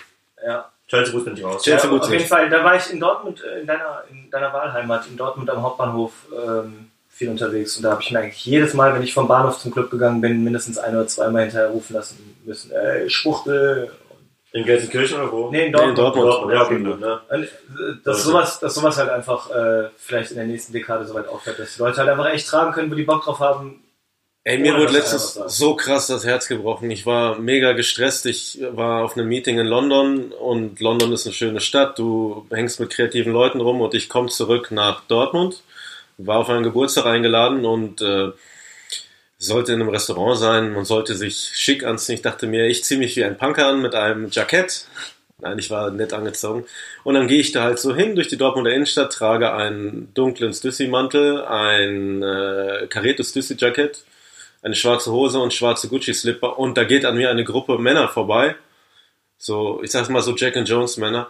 Ja. Chelsea Boots bin ich raus. Chelsea ja, Boots auf jeden. Fall, da war ich in Dortmund, äh, in deiner, in deiner Wahlheimat, in Dortmund am Hauptbahnhof ähm, viel unterwegs. Und da habe ich mir eigentlich jedes Mal, wenn ich vom Bahnhof zum Club gegangen bin, mindestens ein oder zweimal hinterher rufen lassen müssen, ey, Schwuchtel. In Gelsenkirchen oder wo? Nee, in Nee, in Dortmund. Dortmund. Dortmund, ja, okay, gut, ne? Und, äh, dass, sowas, dass sowas halt einfach äh, vielleicht in der nächsten Dekade so weit aufhört, dass die Leute halt einfach echt tragen können, wo die Bock drauf haben. Ey, mir wurde letztens so krass das Herz gebrochen. Ich war mega gestresst. Ich war auf einem Meeting in London und London ist eine schöne Stadt. Du hängst mit kreativen Leuten rum und ich komme zurück nach Dortmund. War auf einen Geburtstag eingeladen und äh, sollte in einem Restaurant sein. Man sollte sich schick anziehen. Ich dachte mir, ich ziehe mich wie ein Punker an mit einem Jackett. Nein, ich war nett angezogen. Und dann gehe ich da halt so hin durch die Dortmunder Innenstadt, trage einen dunklen Stüssi-Mantel, ein äh, kariertes Stüssi-Jackett, eine schwarze Hose und schwarze Gucci-Slipper. Und da geht an mir eine Gruppe Männer vorbei. So, ich sag's mal so Jack and Jones Männer.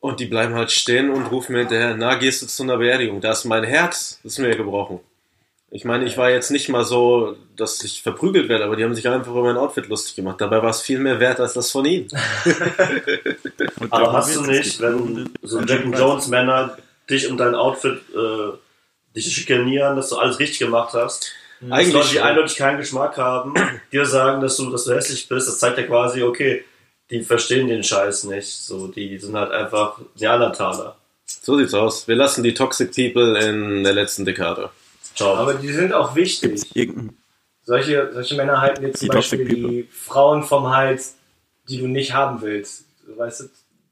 Und die bleiben halt stehen und rufen mir hinterher, na, gehst du zu einer Beerdigung? Da ist mein Herz, das ist mir gebrochen. Ich meine, ich war jetzt nicht mal so, dass ich verprügelt werde, aber die haben sich einfach über mein Outfit lustig gemacht. Dabei war es viel mehr wert als das von ihnen. *laughs* Und Aber hast du nicht, wenn so Jack and Jones Männer dich um dein Outfit äh, dich schikanieren, dass du alles richtig gemacht hast? Dass Eigentlich Leute, die eindeutig keinen Geschmack haben, *clears throat* dir sagen, dass du, dass du hässlich bist, das zeigt ja quasi, okay, die verstehen den Scheiß nicht. So, die sind halt einfach Neandertaler. So sieht's aus. Wir lassen die Toxic People in der letzten Dekade. Ciao. Aber die sind auch wichtig. Solche, solche Männer halten dir zum Die Beispiel die Frauen vom Hals, die du nicht haben willst. Weißt du,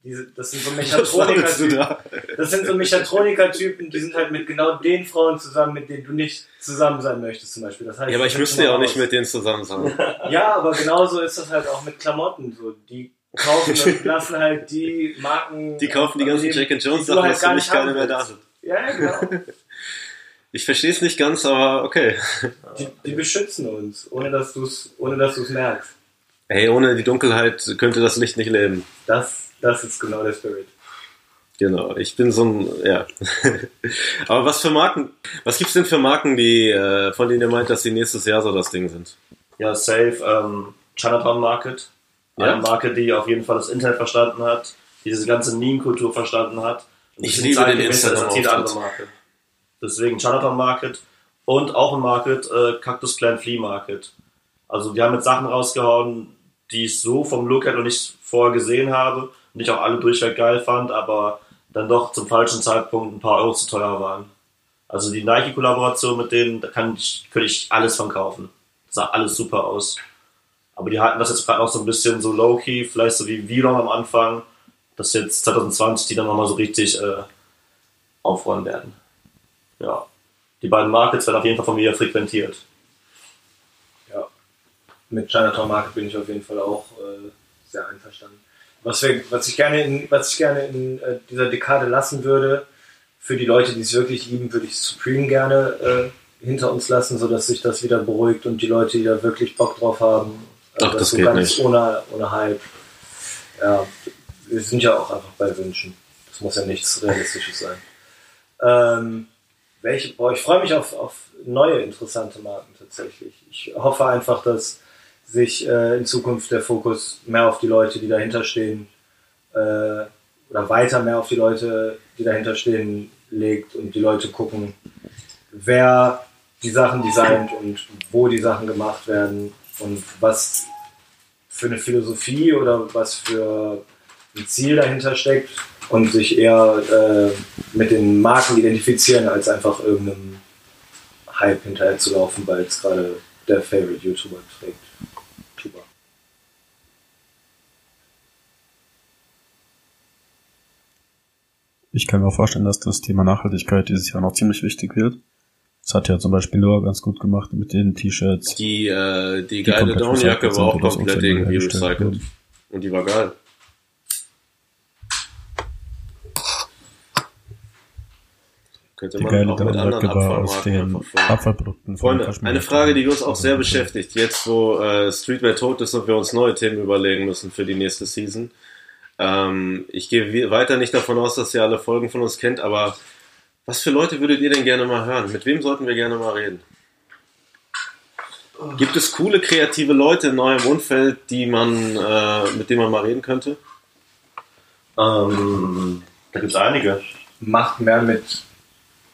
diese, das sind so Mechatroniker-Typen. da? Das sind so Mechatroniker-Typen, die sind halt mit genau den Frauen zusammen, mit denen du nicht zusammen sein möchtest, zum Beispiel. Das heißt, Ja, aber ich müsste ja auch nicht mit denen zusammen sein. *laughs* Ja, aber genauso ist das halt auch mit Klamotten. So. Die kaufen *laughs* und lassen halt die Marken. Die kaufen die ganzen Jack and Jones Sachen, halt dass nicht keine mehr da sind. Ja, ja, genau. Ich verstehe es nicht ganz, aber okay. Die, die beschützen uns, ohne dass du es ohne dass du's merkst. Hey, ohne die Dunkelheit könnte das Licht nicht leben. Das, das ist genau der Spirit. Genau, ich bin so ein, ja. *laughs* Aber was für Marken, was gibt's denn für Marken, die, äh, von denen ihr meint, dass sie nächstes Jahr so das Ding sind? Ja, safe. Ähm, Chinatown Market. Ja? Eine Marke, die auf jeden Fall das Internet verstanden hat, die diese ganze Meme-Kultur verstanden hat. Und Ich liebe den gemessen ist als jede Instagram-Auftritt. Deswegen Chinatown Market und auch ein Market, äh, Cactus Plant Flea Market. Also die haben jetzt Sachen rausgehauen, die ich so vom Look her noch nicht vorher gesehen habe und ich auch alle durchweg geil fand, aber dann doch zum falschen Zeitpunkt ein paar Euro zu teuer waren. Also die Nike-Kollaboration mit denen, da kann ich, könnte ich alles von kaufen. Sah alles super aus. Aber die halten das jetzt gerade noch so ein bisschen so low-key, vielleicht so wie Vlog am Anfang, dass jetzt 2020 die dann nochmal so richtig äh, aufräumen werden. Ja. Die beiden Markets werden auf jeden Fall von mir frequentiert. Ja. Mit Chinatown Market bin ich auf jeden Fall auch äh, sehr einverstanden. Was, wir, was ich gerne in, was ich gerne in äh, dieser Dekade lassen würde, für die Leute, die es wirklich lieben, würde ich Supreme gerne äh, hinter uns lassen, sodass sich das wieder beruhigt und die Leute, die da wirklich Bock drauf haben, äh, Ach, das so geht ganz nicht. Ohne, ohne Hype. Ja, wir sind ja auch einfach bei Wünschen. Das muss ja nichts Realistisches sein. Ähm, welche, boah, ich freue mich auf, auf neue interessante Marken tatsächlich. Ich hoffe einfach, dass sich äh, in Zukunft der Fokus mehr auf die Leute, die dahinter stehen, äh, oder weiter mehr auf die Leute, die dahinter stehen, legt und die Leute gucken, wer die Sachen designt und wo die Sachen gemacht werden und was für eine Philosophie oder was für ein Ziel dahinter steckt und sich eher äh, mit den Marken identifizieren, als einfach irgendeinem Hype hinterher zu laufen, weil es gerade der Favorite YouTuber trägt. Tuber. Ich kann mir auch vorstellen, dass das Thema Nachhaltigkeit dieses Jahr noch ziemlich wichtig wird. Das hat ja zum Beispiel Noah ganz gut gemacht mit den T-Shirts. Die, äh, die Die geile Downjacke war auch komplett irgendwie recycelt. Und die war geil. Könnte Die man geile auch mit anderen war aus Abfallmarken den. Abfallprodukten von Freunde, Kaschmir. eine Frage, die uns auch sehr beschäftigt, jetzt wo äh, Streetwear tot ist und wir uns neue Themen überlegen müssen für die nächste Season. Ähm, ich gehe weiter nicht davon aus, dass ihr alle Folgen von uns kennt, aber was für Leute würdet ihr denn gerne mal hören? Mit wem sollten wir gerne mal reden? Gibt es coole, kreative Leute in eurem Umfeld, die man, äh, mit denen man mal reden könnte? Ähm, da gibt es einige. Macht mehr mit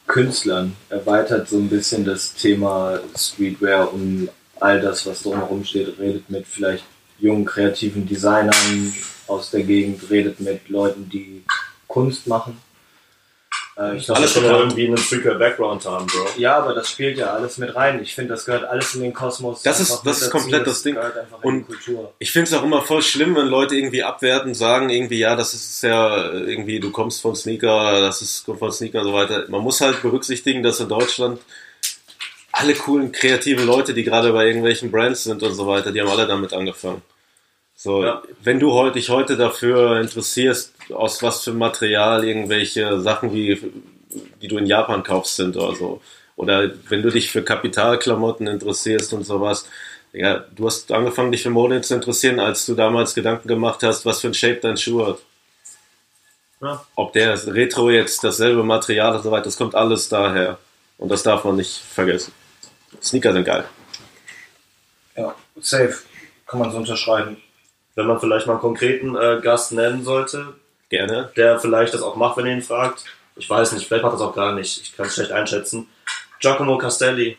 Künstlern, erweitert so ein bisschen das Thema Streetwear um all das, was drumherum steht, redet mit vielleicht jungen kreativen Designern aus der Gegend, redet mit Leuten, die Kunst machen. Äh, ich glaub, Alles das schon gehört- irgendwie einen Streetwear-Background haben, Bro. Ja, aber das spielt ja alles mit rein. Ich finde, das gehört alles in den Kosmos. Das ist- das ist dazu. komplett das Ding. Und-. Ich finde es auch immer voll schlimm, wenn Leute irgendwie abwerten, sagen irgendwie, ja, das ist ja irgendwie, du kommst von Sneaker, das ist kommt von Sneaker und so weiter. Man muss halt berücksichtigen, dass in Deutschland alle coolen, kreativen Leute, die gerade bei irgendwelchen Brands sind und so weiter, die haben alle damit angefangen. So, Ja. wenn du heute, dich heute dafür interessierst, aus was für Material irgendwelche Sachen wie, die du in Japan kaufst sind oder so, oder wenn du dich für Kapitalklamotten interessierst und sowas, ja, du hast angefangen, dich für Mode zu interessieren, als du damals Gedanken gemacht hast, was für ein Shape dein Schuh hat. Ja. Ob der Retro jetzt dasselbe Material und so weiter, das kommt alles daher. Und das darf man nicht vergessen. Sneaker sind geil. Ja, safe. Kann man so unterschreiben. Wenn man vielleicht mal einen konkreten äh, Gast nennen sollte, Gerne. der vielleicht das auch macht, wenn ihr ihn fragt. Ich weiß nicht, vielleicht macht das auch gar nicht. Ich kann es schlecht einschätzen. Giacomo Castelli.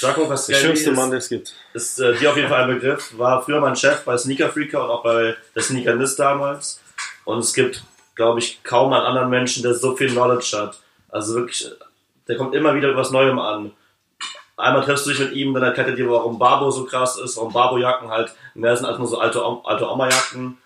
Giacomo Der Castelli schönste ist, Mann, den es gibt. ist äh, dir auf jeden Fall ein Begriff. War früher mein Chef bei Sneaker Freaker und auch bei der Sneakernist damals. Und es gibt, glaube ich, kaum einen anderen Menschen, der so viel Knowledge hat. Also wirklich, der kommt immer wieder was Neuem an. Einmal triffst du dich mit ihm, dann erklärt er dir, warum Barbo so krass ist, warum Barbo-Jacken halt mehr sind als nur so alte, alte Oma-Jacken.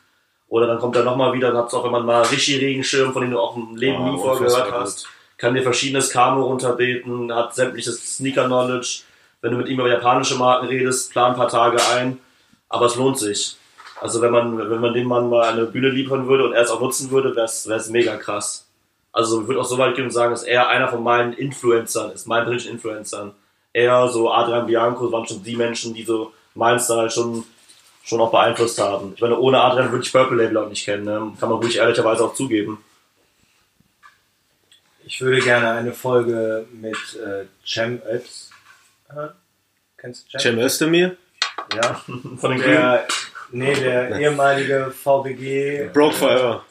Oder dann kommt er nochmal wieder, dann habt ihr auch immer mal Rishi-Regenschirm, von dem du auch im Leben Ah, nie vorher unfassbar gehört hast. Kann dir verschiedenes Camo runterbeten, hat sämtliches Sneaker-Knowledge. Wenn du mit ihm über japanische Marken redest, plan ein paar Tage ein. Aber es lohnt sich. Also wenn man, wenn man dem Mann mal eine Bühne liefern würde und er es auch nutzen würde, wäre es mega krass. Also ich würde auch so weit gehen und sagen, dass er einer von meinen Influencern ist, meinen persönlichen Influencern. Er, so Adrian Bianco, waren schon die Menschen, die so meinen Style schon, schon auch beeinflusst haben. Ich meine, ohne Adrian würde ich Purple Label auch nicht kennen, ne? kann man ruhig ehrlicherweise auch zugeben. Ich würde gerne eine Folge mit äh, Cem Ötz hören. Kennst du Cem? Cem Özdemir, Ja. *laughs* Von den Grünen. Der, nee, der ehemalige VBG. Broke Forever.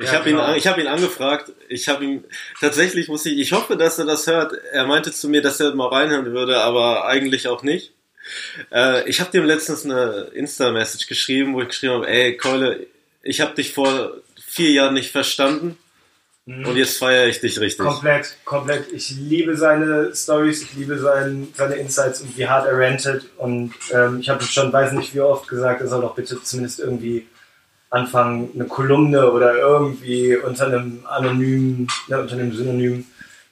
Ich Ja, habe ihn, genau. ich habe ihn angefragt. Ich habe ihn tatsächlich muss ich. Ich hoffe, dass er das hört. Er meinte zu mir, dass er mal reinhören würde, aber eigentlich auch nicht. Äh, ich habe dem letztens eine Insta-Message geschrieben, wo ich geschrieben habe: Ey, Keule, ich habe dich vor vier Jahren nicht verstanden. Und jetzt feiere ich dich richtig. Komplett, komplett. Ich liebe seine Stories, ich liebe sein, seine Insights und wie hart er rantet. Und ähm, ich habe schon, weiß nicht wie oft gesagt, er soll doch bitte zumindest irgendwie anfangen, eine Kolumne oder irgendwie unter einem anonymen, ne, unter einem Synonym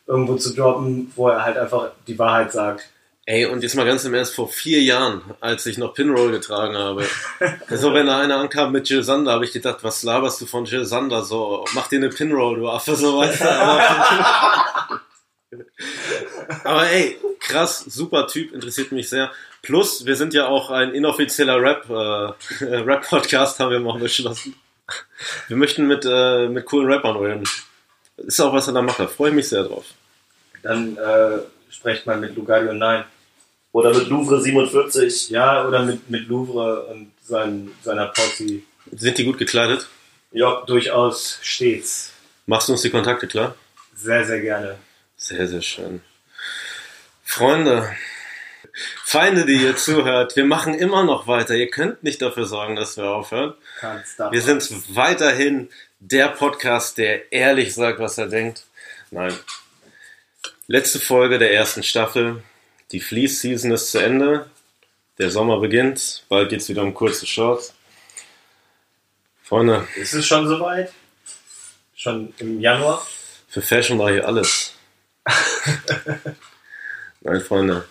irgendwo zu droppen, wo er halt einfach die Wahrheit sagt. Ey, und jetzt mal ganz im Ernst, vor vier Jahren, als ich noch Pinroll getragen habe, *laughs* so wenn da einer ankam mit Jill Sander, habe ich gedacht, was laberst du von Jill Sander? So, mach dir eine Pinroll, du Affe, so weiter. *laughs* *laughs* Aber ey, krass, super Typ, interessiert mich sehr. Plus, wir sind ja auch ein inoffizieller Rap, äh, Rap-Podcast, haben wir mal beschlossen. Wir möchten mit, äh, mit coolen Rappern reden. Ist auch was er da macht, da freue ich mich sehr drauf. Dann äh, sprecht mal mit Lugario Nein. Oder mit Louvre 47. Ja, oder mit, mit Louvre und sein, seiner Posse. Sind die gut gekleidet? Ja, durchaus stets. Machst du uns die Kontakte klar? Sehr, sehr gerne. Sehr, sehr schön. Freunde, Feinde, die ihr zuhört, wir machen immer noch weiter. Ihr könnt nicht dafür sorgen, dass wir aufhören. Wir sind weiterhin der Podcast, der ehrlich sagt, was er denkt. Nein. Letzte Folge der ersten Staffel. Die Fleece Season ist zu Ende. Der Sommer beginnt. Bald geht's wieder um kurze Shorts. Freunde, Ist es schon soweit? Schon im Januar? für Fashion mache ich alles. *laughs* Nein, Freunde.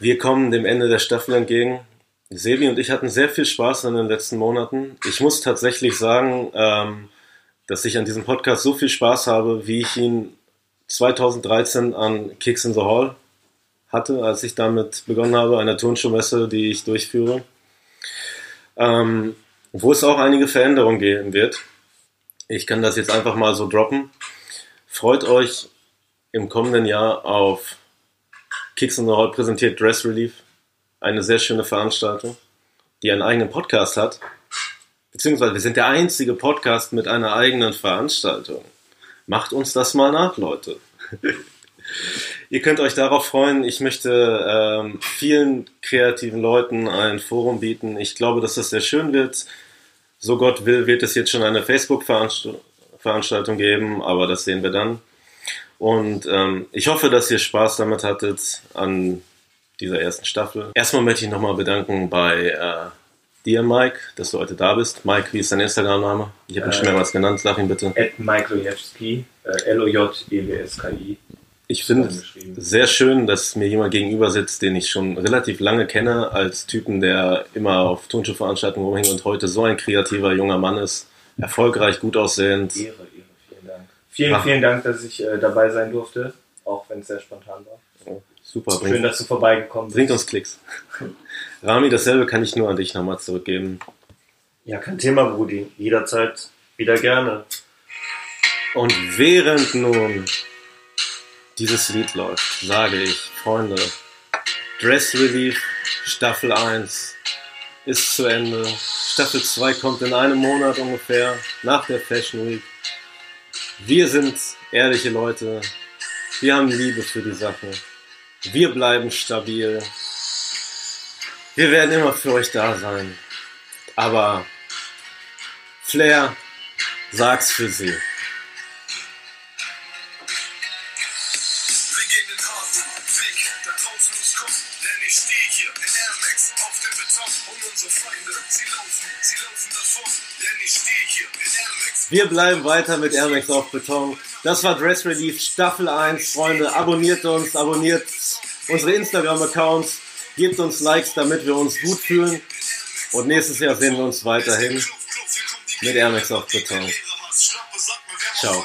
Wir kommen dem Ende der Staffel entgegen. Sebi und ich hatten sehr viel Spaß in den letzten Monaten. Ich muss tatsächlich sagen, ähm, dass ich an diesem Podcast so viel Spaß habe, wie ich ihn 2013 an Kicks in the Hall hatte, als ich damit begonnen habe, einer Turnschuhmesse, die ich durchführe. Ähm, wo es auch einige Veränderungen geben wird. Ich kann das jetzt einfach mal so droppen. Freut euch im kommenden Jahr auf Kicks in the Hall präsentiert Dress Relief. Eine sehr schöne Veranstaltung, die einen eigenen Podcast hat. Beziehungsweise wir sind der einzige Podcast mit einer eigenen Veranstaltung. Macht uns das mal nach, Leute. *laughs* Ihr könnt euch darauf freuen. Ich möchte ähm, vielen kreativen Leuten ein Forum bieten. Ich glaube, dass das sehr schön wird. So Gott will, wird es jetzt schon eine Facebook-Veranstaltung geben, aber das sehen wir dann. Und ähm, ich hoffe, dass ihr Spaß damit hattet an dieser ersten Staffel. Erstmal möchte ich nochmal bedanken bei äh, dir, Mike, dass du heute da bist. Mike, wie ist dein Instagram-Name? Ich habe ihn schon Äh, mehrmals genannt, sag ihn bitte. Ed Michaelewski, äh, L-O-J-E-W-S-K-I. Ich finde es sehr schön, dass mir jemand gegenüber sitzt, den ich schon relativ lange kenne, als Typen, der immer auf Turnschuhveranstaltungen rumhängt und heute so ein kreativer junger Mann ist. Erfolgreich, gut aussehend. Ehre, vielen Ach. vielen Dank, dass ich äh, dabei sein durfte, auch wenn es sehr spontan war. Super, Schön, bringt, dass du vorbeigekommen bist. bringt uns Klicks. Rami, dasselbe kann ich nur an dich nochmal zurückgeben. Ja, kein Thema, Brudi. Jederzeit wieder gerne. Und während nun dieses Lied läuft, sage ich, Freunde, Dress Relief Staffel 1 ist zu Ende. Staffel 2 kommt in einem Monat ungefähr, nach der Fashion Week. Wir sind ehrliche Leute. Wir haben Liebe für die Sache. Wir bleiben stabil. Wir werden immer für euch da sein. Aber Flair, sag's für sie. Wir bleiben weiter mit Air Max auf Beton. Das war Dress Relief Staffel 1. Freunde, abonniert uns, abonniert unsere Instagram-Accounts, gebt uns Likes, damit wir uns gut fühlen. Und nächstes Jahr sehen wir uns weiterhin mit Air Max auf Beton. Ciao.